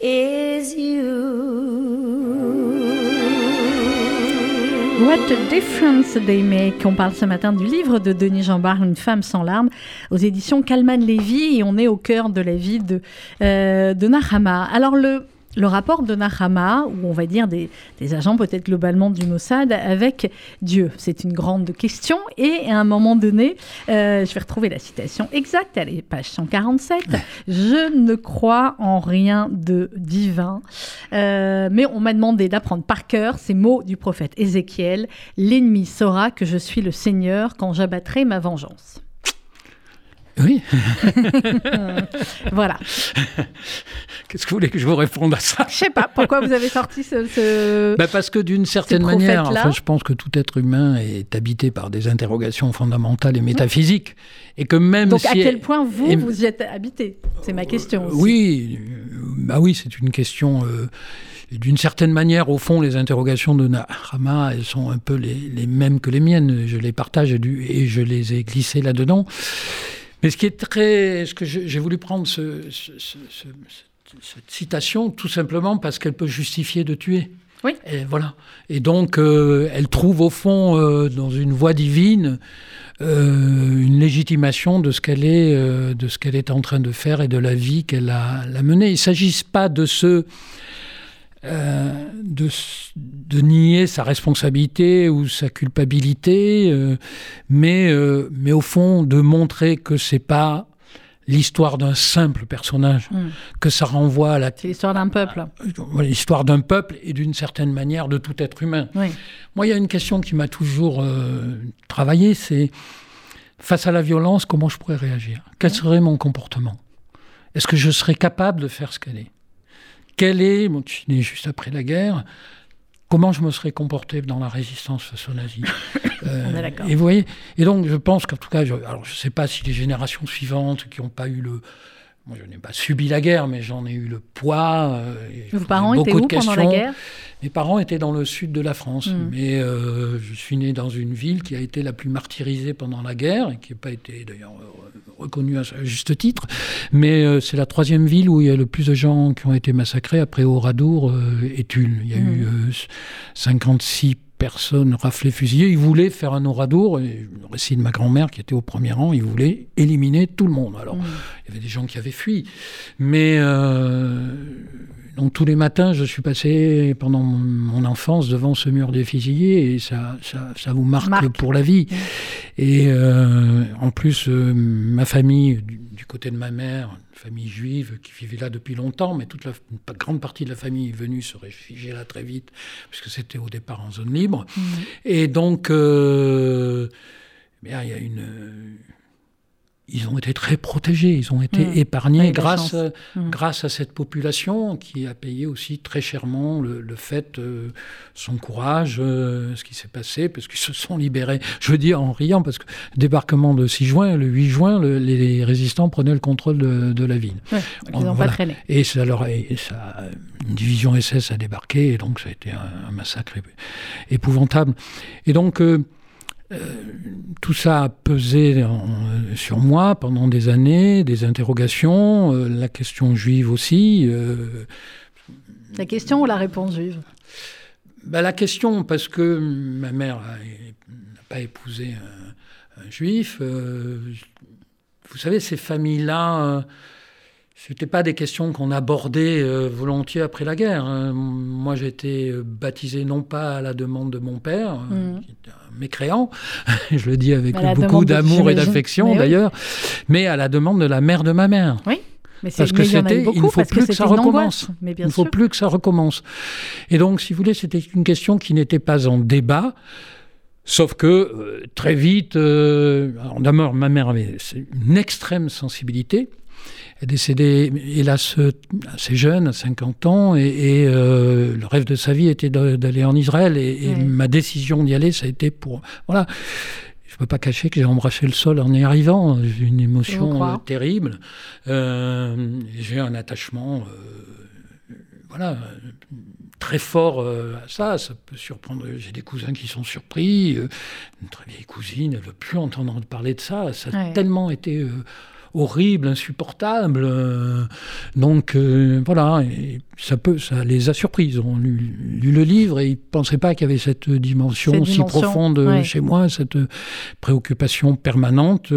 is What a difference they make. On parle ce matin du livre de Denis Jambard, Une femme sans larmes, aux éditions Calman Lévy, et on est au cœur de la vie de, euh, de. Alors, le, le rapport de Nahama, ou on va dire des, des agents peut-être globalement du Mossad, avec Dieu, c'est une grande question. Et à un moment donné, euh, je vais retrouver la citation exacte, elle est page 147. Je ne crois en rien de divin. Euh, mais on m'a demandé d'apprendre par cœur ces mots du prophète Ézéchiel. L'ennemi saura que je suis le Seigneur quand j'abattrai ma vengeance. Oui. Voilà. Qu'est-ce que vous voulez que je vous réponde à ça? Je sais pas pourquoi vous avez sorti ce. ce- Bah, Parce que d'une certaine manière, enfin, je pense que tout être humain est habité par des interrogations fondamentales et métaphysiques. Et que même Donc si à quel point vous, et- vous y êtes habité? C'est ma question. aussi. Oui, euh, bah oui, c'est une question. euh, d'une certaine manière, au fond, les interrogations de Nahama, elles sont un peu les, les mêmes que les miennes. Je les partage et, du- et je les ai glissées là-dedans. Mais ce qui est très, ce que j'ai voulu prendre ce- ce- ce- ce- cette citation tout simplement parce qu'elle peut justifier de tuer. Oui. Et voilà. Et donc, euh, elle trouve au fond, euh, dans une voie divine, euh, une légitimation de ce qu'elle est, de ce qu'elle est en train de faire et de la vie qu'elle a, menée. Il ne s'agisse pas de euh, de, de nier sa responsabilité ou sa culpabilité, euh, mais, euh, mais au fond de montrer que c'est pas l'histoire d'un simple personnage, Mm. que ça renvoie à la C'est l'histoire d'un peuple. voilà, l'histoire d'un peuple et d'une certaine manière de tout être humain. Oui. Moi, il y a une question qui m'a toujours euh, travaillé, c'est face à la violence, comment je pourrais réagir? Quel serait mon comportement? Est-ce que je serais capable de faire ce qu'elle est? Quel est, je suis né juste après la guerre, comment je me serais comporté dans la résistance face aux nazis Euh, On est d'accord. Et vous voyez, et donc je pense qu'en tout cas, je, alors je ne sais pas si les générations suivantes qui n'ont pas eu le, moi je n'ai pas subi la guerre, mais j'en ai eu le poids. euh, Vos parents étaient où pendant la guerre? Mes parents étaient dans le sud de la France, Mm. mais euh, je suis né dans une ville qui a été la plus martyrisée pendant la guerre et qui n'a pas été d'ailleurs euh, reconnue à juste titre. Mais euh, c'est la troisième ville où il y a le plus de gens qui ont été massacrés après Oradour et Tulle. Il y a Mm. eu euh, 56 personnes raflées, fusillées. Ils voulaient faire un Oradour. Et le récit de ma grand-mère qui était au premier rang, ils voulaient éliminer tout le monde. Alors, Mm. il y avait des gens qui avaient fui. Mais euh, donc tous les matins, je suis passé pendant mon, enfance devant ce mur des fusillés et ça, ça, ça vous marque, Marque. pour la vie. Mm. Et euh, en plus, euh, ma famille, côté de ma mère, une famille juive qui vivait là depuis longtemps, mais toute la une grande partie de la famille est venue se réfugier là très vite, puisque c'était au départ en zone libre. Mm. Et donc, euh, bien, il y a une. Ils ont été très protégés, ils ont été Mm. épargnés grâce, chance. Mm. grâce à cette population qui a payé aussi très chèrement le, le fait, euh, son courage, euh, ce qui s'est passé, parce qu'ils se sont libérés. Je veux dire en riant, parce que débarquement de 6 juin, le 8 juin, le- les résistants prenaient le contrôle de, de la ville. Ouais, ils n'ont Voilà. pas traîné. Et ça leur a- et ça, une division SS a débarqué, et donc ça a été un, un massacre ép- épouvantable. Et donc, euh, euh, tout ça a pesé en- euh, sur moi pendant des années, des interrogations, euh, la question juive aussi. euh, La question ou la réponse juive? Bah, la question, parce que ma mère n'a pas épousé un, un juif. vous savez, ces familles-là, c'était pas des questions qu'on abordait euh, volontiers après la guerre. hein. Moi, j'ai été euh, baptisé non pas à la demande de mon père, euh, Mhm. qui était un mécréant, je le dis avec beaucoup d'amour et d'affection Mais oui. d'ailleurs, mais à la demande de la mère de ma mère. mais c'est- Parce que mais c'était- il ne faut plus que ça recommence. Mais Il ne faut sûr. plus que ça recommence. Et donc, si vous voulez, c'était une question qui n'était pas en débat. Sauf que euh, très vite, euh, d'abord, ma mère avait une extrême sensibilité. Elle est décédée, hélas, assez jeune, à 50 ans, et, et, euh, le rêve de sa vie était d'aller en Israël. Et, et Ouais. ma décision d'y aller, ça a été pour. Voilà. Je ne peux pas cacher que j'ai embrassé le sol en y arrivant. J'ai une émotion euh, terrible. Euh, j'ai un attachement. voilà, très fort euh, à ça. Ça peut surprendre. J'ai des cousins qui sont surpris. euh, une très vieille cousine, elle ne veut plus entendre parler de ça. Ça a Ouais. tellement été euh, horrible, insupportable. euh, donc euh, voilà, et ça peut, ça les a surpris. Ils ont lu, le livre et ils ne pensaient pas qu'il y avait cette dimension Cette si profonde euh, ouais. chez moi, cette préoccupation permanente.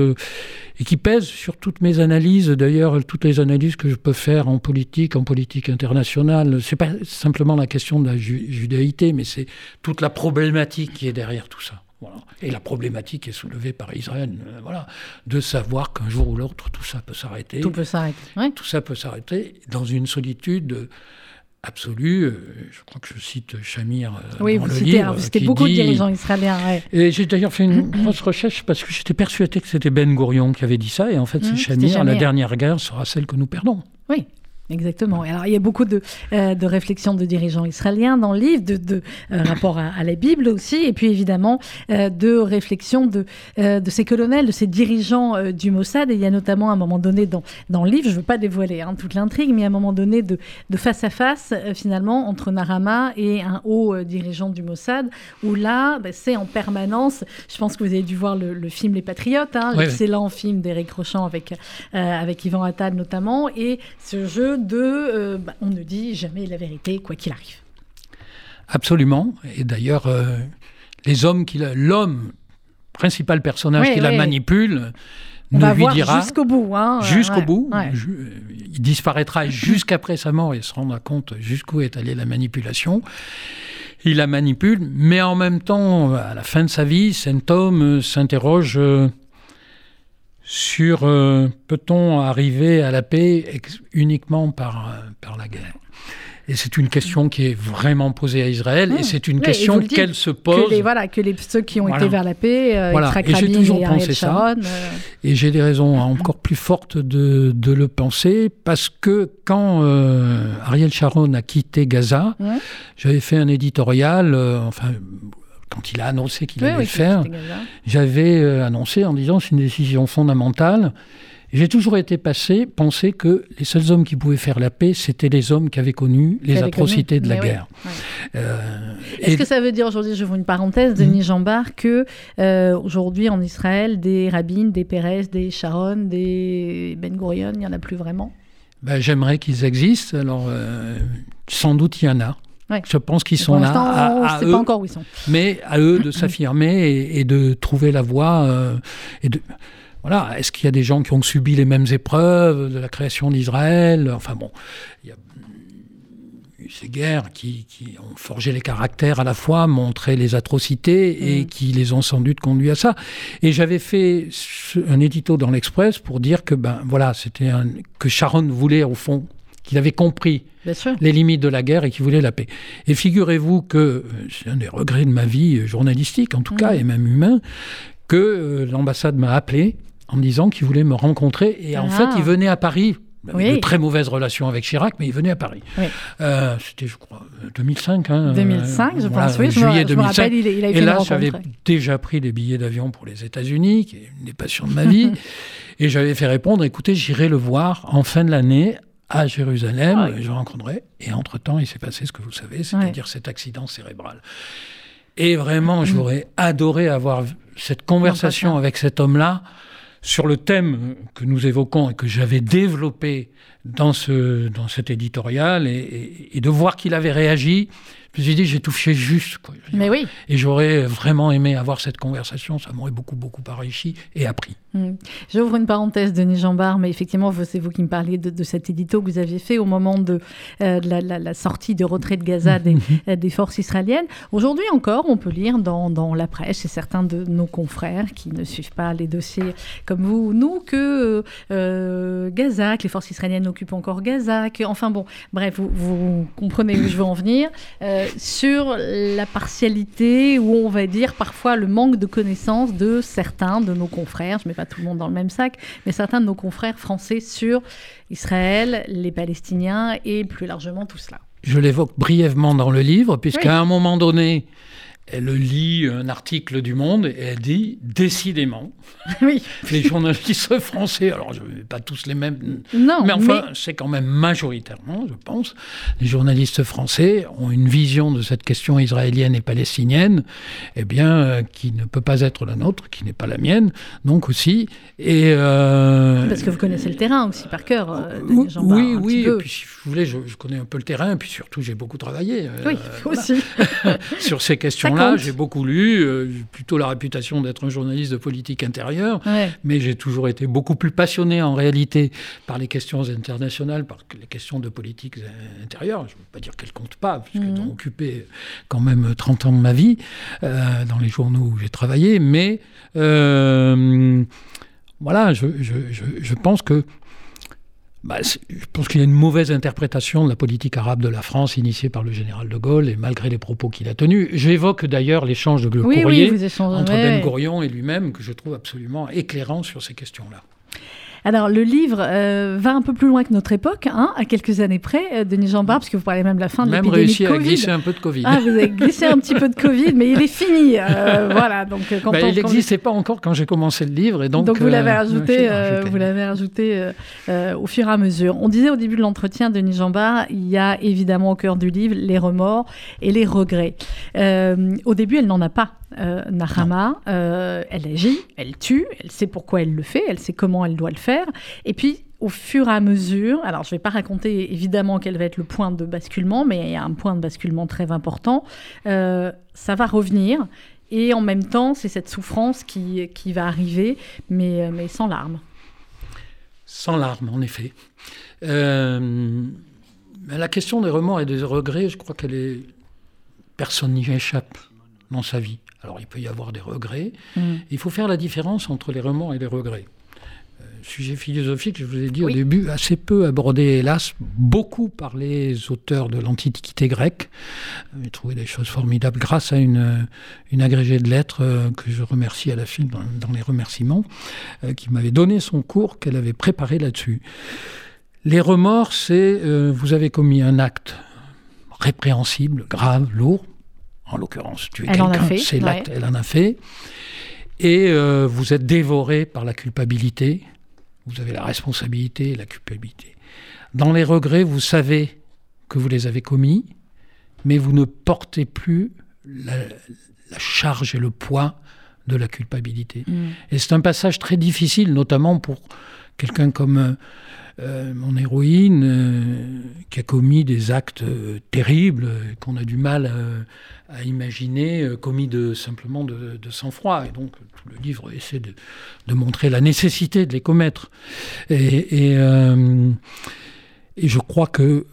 et qui pèse sur toutes mes analyses, d'ailleurs toutes les analyses que je peux faire en politique, en politique internationale. C'est pas simplement la question de la ju- judaïté, mais c'est toute la problématique qui est derrière tout ça. Voilà. Et la problématique est soulevée par Israël, euh, voilà, de savoir qu'un jour ou l'autre tout ça peut s'arrêter. Tout peut s'arrêter. Ouais. Tout ça peut s'arrêter dans une solitude absolue. Euh, Je crois que je cite Shamir euh, Oui, dans vous le citez, livre, hein, vous citez qui beaucoup de dirigeants israéliens. ouais. et j'ai d'ailleurs fait une grosse recherche parce que j'étais persuadé que c'était Ben Gourion qui avait dit ça. Et en fait, Mmh, c'est c'était Shamir. La dernière guerre sera celle que nous perdons. Oui. Exactement. Alors, il y a beaucoup de, euh, de réflexions de dirigeants israéliens dans le livre, de, de euh, rapport à, à la Bible aussi, et puis évidemment euh, de réflexions de, de ces colonels, de ces dirigeants du Mossad. Et il y a notamment à un moment donné dans, dans le livre, je ne veux pas dévoiler hein, toute l'intrigue, mais à un moment donné de, de face à face finalement entre Narama et un haut dirigeant du Mossad, où là, bah, c'est en permanence. Je pense que vous avez dû voir le, le film Les Patriotes, hein, Oui, oui. l'excellent film d'Éric Rochant avec, avec Yvan Attal notamment, et ce jeu de euh, bah, on ne dit jamais la vérité quoi qu'il arrive. Absolument. Et d'ailleurs, euh, les hommes qui l'homme, principal personnage qui la manipule, On ne va lui voir dira jusqu'au bout. Hein, jusqu'au ouais, bout. il disparaîtra jusqu'après sa mort et se rendra compte jusqu'où est allée la manipulation. Il la manipule, mais en même temps, à la fin de sa vie, cet homme euh, s'interroge euh, sur euh, peut-on arriver à la paix uniquement par, euh, par la guerre? Et c'est une question qui est vraiment posée à Israël, Mmh. et c'est une Oui, question qu'elle se Que pose. les, voilà, que les, ceux qui ont Voilà. été vers la paix, euh, Voilà. Yitzhak Et j'ai toujours et pensé ça. Sharon, euh, Et j'ai des raisons encore plus fortes de, de le penser, parce que quand euh, Ariel Sharon a quitté Gaza, j'avais fait un éditorial, enfin quand il a annoncé qu'il allait le faire, j'avais annoncé en disant c'est une décision fondamentale. J'ai toujours été passé, pensé que les seuls hommes qui pouvaient faire la paix, c'était les hommes qui avaient connu les atrocités de la guerre. Euh, Est-ce que ça veut dire aujourd'hui, je vous une parenthèse, Denis hmm. Jambard, que euh, aujourd'hui en Israël, des Rabin, des Pérez, des Sharon, des Ben Gurion, il n'y en a plus vraiment? Ben, J'aimerais qu'ils existent. Alors, euh, sans doute, il y en a. Je pense qu'ils sont là. À, eux, pas encore où ils sont. Mais à eux de s'affirmer et, de trouver la voie et de voilà, est-ce qu'il y a des gens qui ont subi les mêmes épreuves de la création d'Israël? Enfin bon, il y a eu ces guerres qui, ont forgé les caractères à la fois, montré les atrocités et mm. qui les ont sans doute conduits à ça. Et j'avais fait un édito dans l'Express pour dire que ben voilà, c'était que Sharon voulait au fond qu'il avait compris les limites de la guerre et qu'il voulait la paix. Et figurez-vous que euh, c'est un des regrets de ma vie journalistique, en tout cas, et même humain, que euh, l'ambassade m'a appelé en me disant qu'il voulait me rencontrer. Et en fait, il ah. venait à Paris. de très mauvaises relations avec Chirac, mais il venait à Paris. Euh, c'était, je crois, 2005. Hein, 2005, je pense, oui. Juillet je me, 2005. rappelle, il, il a Et là, j'avais déjà pris des billets d'avion pour les États-Unis, qui est une des passions de ma vie. et j'avais fait répondre, écoutez, j'irai le voir en fin de l'année à Jérusalem, ah je rencontrerai. Et entre-temps, il s'est passé ce que vous savez, c'est-à-dire cet accident cérébral. Et vraiment, j'aurais adoré avoir cette conversation avec cet homme-là sur le thème que nous évoquons et que j'avais développé dans, ce, dans cet éditorial et, et de voir qu'il avait réagi je me suis dit, j'ai touché juste. Quoi. Mais oui. Et j'aurais vraiment aimé avoir cette conversation, ça m'aurait beaucoup, beaucoup enrichi et appris. Hmm. J'ouvre une parenthèse, Denis Jambard, mais effectivement, c'est vous qui me parliez de, cet édito que vous aviez fait au moment de, euh, la, sortie de retrait de Gaza des, euh, des forces israéliennes. Aujourd'hui encore, on peut lire dans, dans, la presse, et certains de nos confrères qui ne suivent pas les dossiers comme vous ou nous, que euh, Gaza, que les forces israéliennes occupent encore Gaza, que, enfin bon, bref, vous, vous comprenez où je veux en venir. Euh, sur la partialité ou on va dire parfois le manque de connaissance de certains de nos confrères, je ne mets pas tout le monde dans le même sac, mais certains de nos confrères français sur Israël, les Palestiniens et plus largement tout cela. Je l'évoque brièvement dans le livre, puisqu'à un moment donné, elle lit un article du Monde et elle dit décidément, oui. les journalistes français, alors je ne vais pas tous les mêmes, non, mais enfin c'est quand même majoritairement, je pense, les journalistes français ont une vision de cette question israélienne et palestinienne, eh bien euh, qui ne peut pas être la nôtre, qui n'est pas la mienne, donc aussi. Et euh, parce que vous connaissez le terrain aussi par cœur. Euh, oui, oui. Et puis si vous voulez, je, connais un peu le terrain, et puis surtout j'ai beaucoup travaillé. oui, aussi sur ces questions j'ai beaucoup lu, euh, j'ai plutôt la réputation d'être un journaliste de politique intérieure, mais j'ai toujours été beaucoup plus passionné en réalité par les questions internationales, par les questions de politique intérieure. Je ne veux pas dire qu'elles comptent pas, puisqu'elles mhm. ont occupé quand même 30 ans de ma vie euh, dans les journaux où j'ai travaillé, mais euh, voilà, je, je pense que bah, je pense qu'il y a une mauvaise interprétation de la politique arabe de la France initiée par le général de Gaulle et malgré les propos qu'il a tenus. J'évoque d'ailleurs l'échange de courrier entre Ben Gurion et lui-même que je trouve absolument éclairant sur ces questions-là. Alors, le livre euh, va un peu plus loin que notre époque, hein, à quelques années près, euh, Denis Jambard, parce que vous parlez même de la fin de l'épidémie Covid. Même réussi à glisser un peu de Covid. Ah, vous avez glissé un petit peu de Covid, mais il est fini. Euh, voilà, donc quand bah, Il n'existait pas encore quand j'ai commencé le livre, et donc. Donc vous l'avez rajouté, vous l'avez rajouté au fur et à mesure. On disait au début de l'entretien, Denis Jambard, il y a évidemment au cœur du livre les remords et les regrets. au début, elle n'en a pas Nahama, elle agit, elle tue, elle sait pourquoi elle le fait, elle sait comment elle doit le faire. Et puis, au fur et à mesure, alors je ne vais pas raconter évidemment quel va être le point de basculement, mais il y a un point de basculement très important, euh, ça va revenir. Et en même temps, c'est cette souffrance qui, qui va arriver, mais, mais sans larmes. Sans larmes, en effet. la question des remords et des regrets, je crois qu'elle est... Personne n'y échappe dans sa vie. Alors il peut y avoir des regrets. Mm. Il faut faire la différence entre les remords et les regrets. Euh, sujet philosophique, je vous ai dit au début, assez peu abordé, hélas, beaucoup par les auteurs de l'Antiquité grecque. Euh, j'ai trouvé des choses formidables grâce à une, une agrégée de lettres euh, que je remercie à la fin dans, les remerciements, qui m'avait donné son cours qu'elle avait préparé là-dessus. Les remords, c'est vous avez commis un acte répréhensible, grave, lourd, en l'occurrence en a quelqu'un, c'est l'acte, elle en a fait. Et euh, vous êtes dévoré par la culpabilité. Vous avez la responsabilité et la culpabilité. Dans les regrets, vous savez que vous les avez commis, mais vous ne portez plus la, la charge et le poids de la culpabilité. Mm. Et c'est un passage très difficile, notamment pour quelqu'un comme euh, euh, mon héroïne, euh, qui a commis des actes euh, terribles, qu'on a du mal à imaginer, commis de, simplement de, sang-froid. Et donc, tout le livre essaie de, montrer la nécessité de les commettre. Et, et je crois que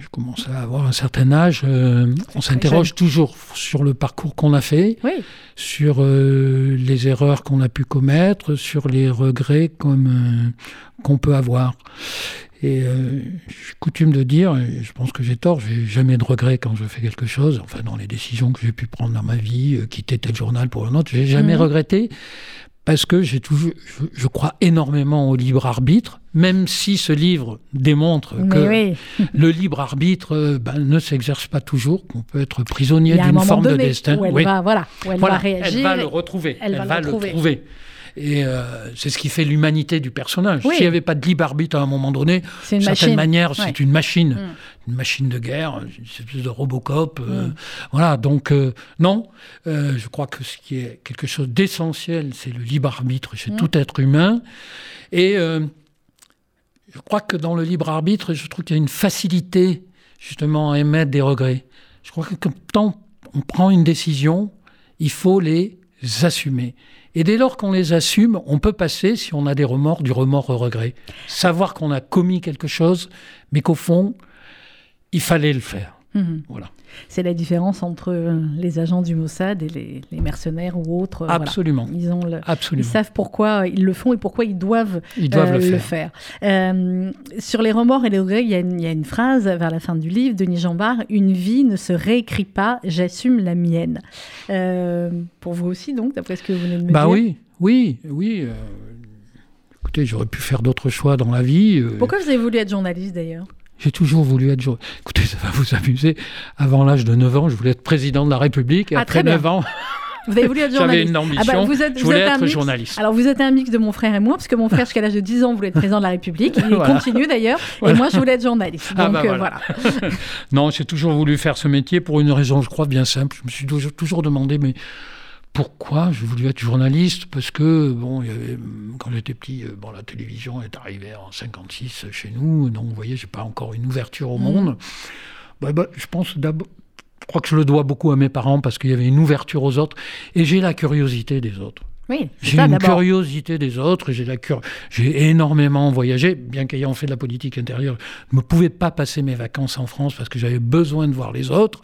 je commence à avoir un certain âge, euh, on s'interroge toujours sur le parcours qu'on a fait, Oui, sur euh, les erreurs qu'on a pu commettre, sur les regrets comme, euh, qu'on peut avoir. Et j'ai coutume de dire, et je pense que j'ai tort, j'ai jamais de regrets quand je fais quelque chose, enfin dans les décisions que j'ai pu prendre dans ma vie, quitter tel journal pour un autre, j'ai jamais Mhm. regretté parce que j'ai toujours, je, je crois énormément au libre arbitre, même si ce livre démontre que oui. le libre arbitre euh, ben, ne s'exerce pas toujours, qu'on peut être prisonnier d'une forme donné de destin. où elle Oui. va, voilà, où elle Voilà, va réagir. elle va le retrouver. elle va le le retrouver. trouver. Et euh, c'est ce qui fait l'humanité du personnage. Oui. S'il n'y avait pas de libre arbitre à un moment donné, d'une certaine machine. manière, Ouais. c'est une machine. Mm. Une machine de guerre, une espèce de Robocop. euh, Mm. Voilà, donc euh, non, je crois que ce qui est quelque chose d'essentiel, c'est le libre arbitre chez Mm. tout être humain. Et je crois que dans le libre arbitre, je trouve qu'il y a une facilité justement à émettre des regrets. Je crois que quand on prend une décision, il faut les assumer. Et dès lors qu'on les assume, on peut passer, si on a des remords, du remords au regret. Savoir qu'on a commis quelque chose, mais qu'au fond, il fallait le faire. Mhm. Voilà. C'est la différence entre euh, les agents du Mossad et les, les mercenaires ou autres. euh, voilà. Absolument. Ils, ont le- ils Absolument. savent pourquoi ils le font et pourquoi ils doivent, Ils doivent euh, le faire. Euh, sur les remords et les regrets, il y, a une, il y a une phrase vers la fin du livre, Denis Jambard, Une vie ne se réécrit pas, j'assume la mienne. Euh, pour vous aussi, donc, d'après ce que vous venez de me Bah dire. oui, oui, oui. euh, écoutez, j'aurais pu faire d'autres choix dans la vie. euh, Pourquoi vous avez voulu être journaliste d'ailleurs? J'ai toujours voulu être journaliste. Écoutez, ça va vous amuser. Avant l'âge de 9 ans, je voulais être président de la République. Et Ah, après très bien. 9 ans, Vous avez voulu être j'avais journaliste une Ah ambition. bah, vous êtes- je vous voulais un être mix. journaliste. Alors vous êtes un mix de mon frère et moi, parce que mon frère jusqu'à l'âge de 10 ans voulait être président de la République, il Voilà. continue d'ailleurs, Voilà. et moi je voulais être journaliste. Ah Donc bah euh, voilà. voilà. Non, j'ai toujours voulu faire ce métier pour une raison, je crois, bien simple. Je me suis toujours, toujours demandé, mais pourquoi j'ai voulu être journaliste Parce que, bon, il y avait, quand j'étais petit, euh, bon, la télévision est arrivée en 56 chez nous, donc vous voyez, j'ai pas encore une ouverture au Mhm. monde. Bah, bah, je pense d'abord. Je crois que je le dois beaucoup à mes parents parce qu'il y avait une ouverture aux autres et j'ai la curiosité des autres. Oui, J'ai une curiosité des autres, j'ai la cur... j'ai énormément voyagé, bien qu'ayant fait de la politique intérieure, je ne pouvais pas passer mes vacances en France parce que j'avais besoin de voir les autres.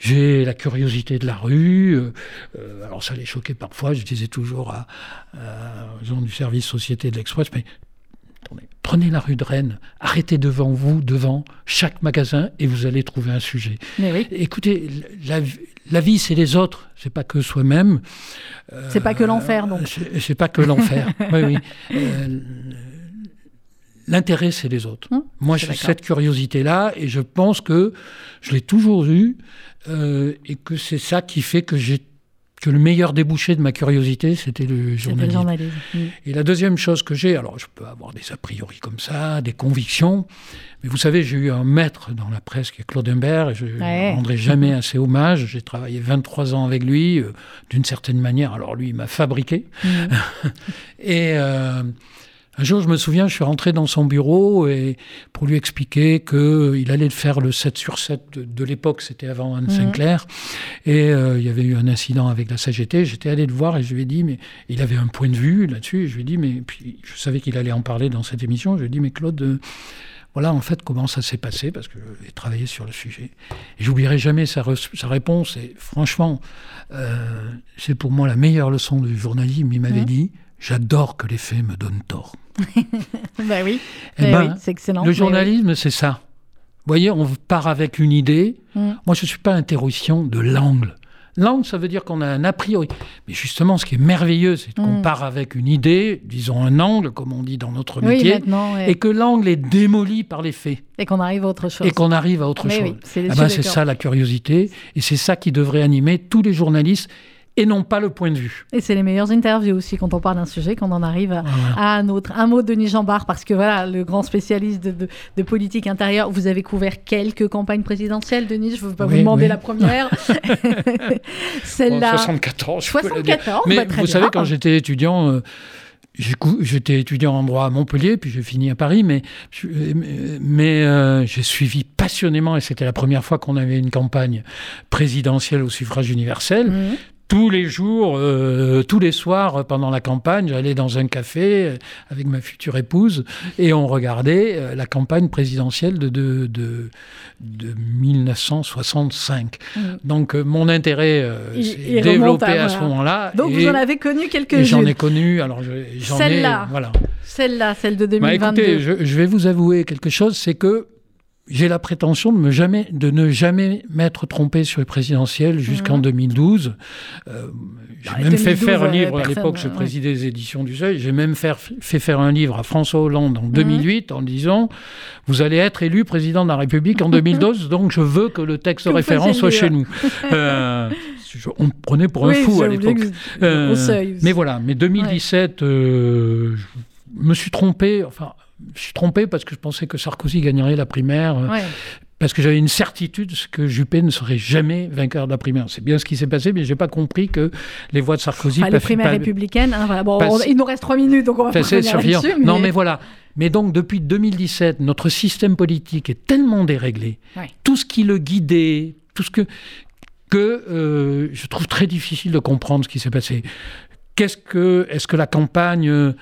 J'ai la curiosité de la rue, euh, euh, alors ça les choquait parfois, je disais toujours à, à- aux gens du service Société de l'Express, mais prenez la rue de Rennes, arrêtez devant vous, devant chaque magasin et vous allez trouver un sujet. Oui, Écoutez, la, la vie c'est les autres, c'est pas que soi-même. c'est pas que l'enfer donc. C'est pas que l'enfer. oui, oui. Euh, L'intérêt, c'est les autres. Hum, Moi, j'ai cette curiosité-là et je pense que je l'ai toujours eue euh, et que c'est ça qui fait que j'ai que le meilleur débouché de ma curiosité, c'était le journalisme. Et la deuxième chose que j'ai, alors je peux avoir des a priori comme ça, des convictions, mais vous savez, j'ai eu un maître dans la presse qui est Claude Imbert, et je ne Ouais. rendrai jamais assez hommage. J'ai travaillé 23 ans avec lui, euh, d'une certaine manière. Alors lui, il m'a fabriqué. Mm. Et euh, un jour, je me souviens, je suis rentré dans son bureau et pour lui expliquer qu'il allait faire le 7 sur 7 de, de l'époque, c'était avant Anne Mhm. Sinclair. Et euh, il y avait eu un incident avec la CGT. J'étais allé le voir et je lui ai dit, mais il avait un point de vue là-dessus. Je lui ai dit, mais puis je savais qu'il allait en parler dans cette émission. Je lui ai dit, mais Claude, euh, voilà en fait comment ça s'est passé? Parce que j'ai travaillé sur le sujet. Et j'oublierai jamais sa réponse. Et franchement, euh, c'est pour moi la meilleure leçon du journalisme. Il m'avait Mhm. dit, j'adore que les faits me donnent tort. Bah oui, Eh Mais ben, oui, c'est excellent. le journalisme, c'est ça. Vous voyez, on part avec une idée. Mm. Moi, je ne suis pas un théoricien de l'angle. Langue, ça veut dire qu'on a un a priori. Mais justement, ce qui est merveilleux, c'est qu'on Mm. part avec une idée, disons un angle, comme on dit dans notre métier, ouais. et que l'angle est démoli par les faits, Et qu'on arrive à autre chose. et qu'on arrive à autre Mais chose. c'est- Ah je ben, ça la curiosité, et c'est ça qui devrait animer tous les journalistes, et non pas le point de vue. Et c'est les meilleures interviews aussi quand on parle d'un sujet, quand on en arrive à, Voilà. à un autre. Un mot de Denis Jambard, parce que voilà, le grand spécialiste de, de- de politique intérieure, vous avez couvert quelques campagnes présidentielles, Denis, je ne veux pas Oui, vous demander oui. la première. Celle-là. En 74, je peux le dire. 74, Mais bah, très vous bien. savez, quand j'étais étudiant, euh, j'étais étudiant en droit à Montpellier, puis j'ai fini à Paris, mais, euh, j'ai suivi passionnément, et c'était la première fois qu'on avait une campagne présidentielle au suffrage universel. Mhm. Tous les jours, euh, tous les soirs euh, pendant la campagne, j'allais dans un café euh, avec ma future épouse et on regardait la campagne présidentielle de, de, de, de 1965. Mhm. Donc mon intérêt euh, s'est développé à- à, ce voilà. moment-là. Donc et, vous en avez connu quelques-unes. j'en ai connu. Alors je- j'en ai. Celle-là. Voilà. Celle-là, celle de Bah, 2022. écoutez, je, je vais vous avouer quelque chose, c'est que j'ai la prétention de, me jamais, de ne jamais m'être trompé sur les présidentielles jusqu'en Mhm. 2012. Euh, j'ai même fait 2012, faire un livre, à l'époque je ouais. présidais les éditions du Seuil, j'ai même faire- fait faire un livre à François Hollande en 2008 en disant « Vous allez être élu président de la République en 2012, donc je veux que le texte de référence soit chez nous. Euh, On me prenait pour un fou à l'époque. Euh, mais voilà, mais 2017, euh, je me suis trompé. Enfin, je suis trompé parce que je pensais que Sarkozy gagnerait la primaire, euh, Ouais. parce que j'avais une certitude que Juppé ne serait jamais vainqueur de la primaire. C'est bien ce qui s'est passé, mais j'ai pas compris que les voix de Sarkozy Enfin, les primaires pas- républicaines, hein, voilà. bon, Parce- on- il nous reste trois minutes, donc on va pas passer sur là-dessus. Non, mais voilà. Mais donc, depuis 2017, notre système politique est tellement déréglé. Ouais. Tout ce qui le guidait, tout ce que. que euh, je trouve très difficile de comprendre ce qui s'est passé. Qu'est-ce que. Est-ce que la campagne.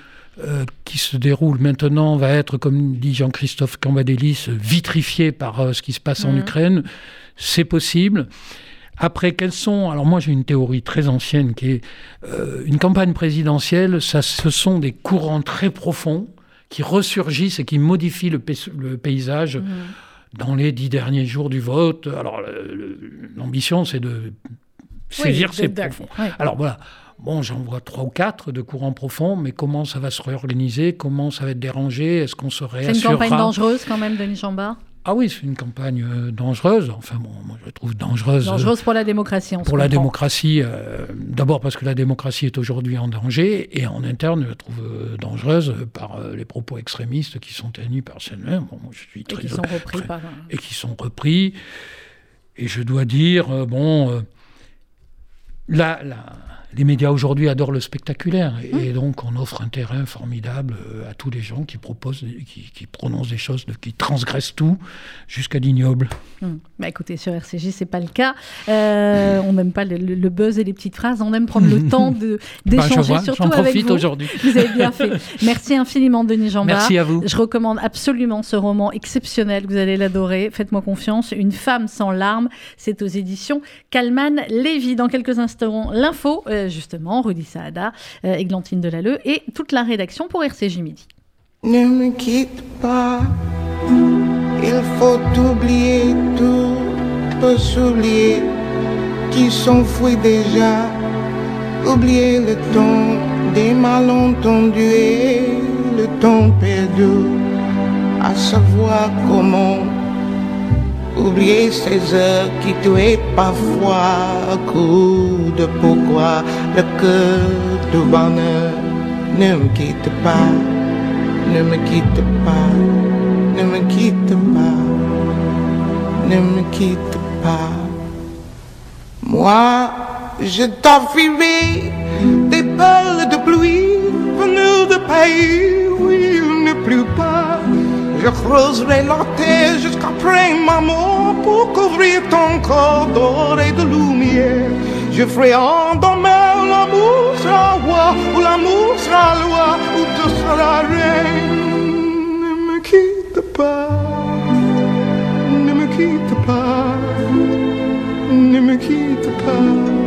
Euh, qui se déroule maintenant va être, comme dit Jean-Christophe Cambadélis, vitrifiée par euh, ce qui se passe en Mhm. Ukraine. C'est possible. Après, quels sont... Alors moi, j'ai une théorie très ancienne qui est euh, une campagne présidentielle, ça, ce sont des courants très profonds qui ressurgissent et qui modifient le, pay- le paysage Mhm. dans les dix derniers jours du vote. Alors, l'ambition, c'est de saisir Oui, ces profonds. Alors voilà, bon, j'en vois trois ou quatre de courants profonds, mais comment ça va se réorganiser? Comment ça va être dérangé? Est-ce qu'on se C'est une réassurera? campagne dangereuse quand même, Denis Chambard? Ah oui, c'est une campagne euh, dangereuse. Enfin bon, moi je la trouve dangereuse. euh, Dangereuse pour la démocratie, on pour la comprend. démocratie, euh, d'abord parce que la démocratie est aujourd'hui en danger, et en interne, je la trouve euh, dangereuse par les propos extrémistes qui sont tenus par CNN. Bon, je suis Et très qui sont repris très- par... et qui sont repris. Et je dois dire, bon, la- la- les médias aujourd'hui adorent le spectaculaire, et, et donc on offre un terrain formidable euh, à tous les gens qui proposent, qui, qui prononcent des choses, de- qui transgressent tout jusqu'à l'ignoble. Hum. Bah écoutez, sur RCJ, c'est pas le cas. Euh, on n'aime pas le, buzz et les petites phrases. On aime prendre le temps de Ben, d'échanger, vois, surtout j'en avec profite vous. aujourd'hui. Vous avez bien fait. Merci infiniment, Denis Jambard. Merci à vous. Je recommande absolument ce roman exceptionnel. Vous allez l'adorer. Faites-moi confiance. Une femme sans larmes. C'est aux éditions Calman Lévy. Dans quelques instants, l'info, euh, justement, Rudy Saada, euh, Églantine Delalleux et toute la rédaction pour RCJ Midi. Ne me quitte pas, il faut oublier tout, peu s'oublier qui s'enfuit déjà. Oublier le temps des malentendus et le temps perdu, à savoir comment oublier ces heures qui tuaient parfois. Coup de pourquoi le cœur du bonheur ne me quitte pas. Ne me quitte pas, ne me quitte pas, ne me quitte pas. Moi, je t'offrirai des perles de pluie venues de pays où il ne pleut pas. Je creuserai la terre jusqu'après ma mort pour couvrir ton corps d'or et de lumière. Je ferai endormir où l'amour sera roi, où l'amour sera loi, où tu seras reine. Ne me quitte pas, ne me quitte pas, ne me quitte pas.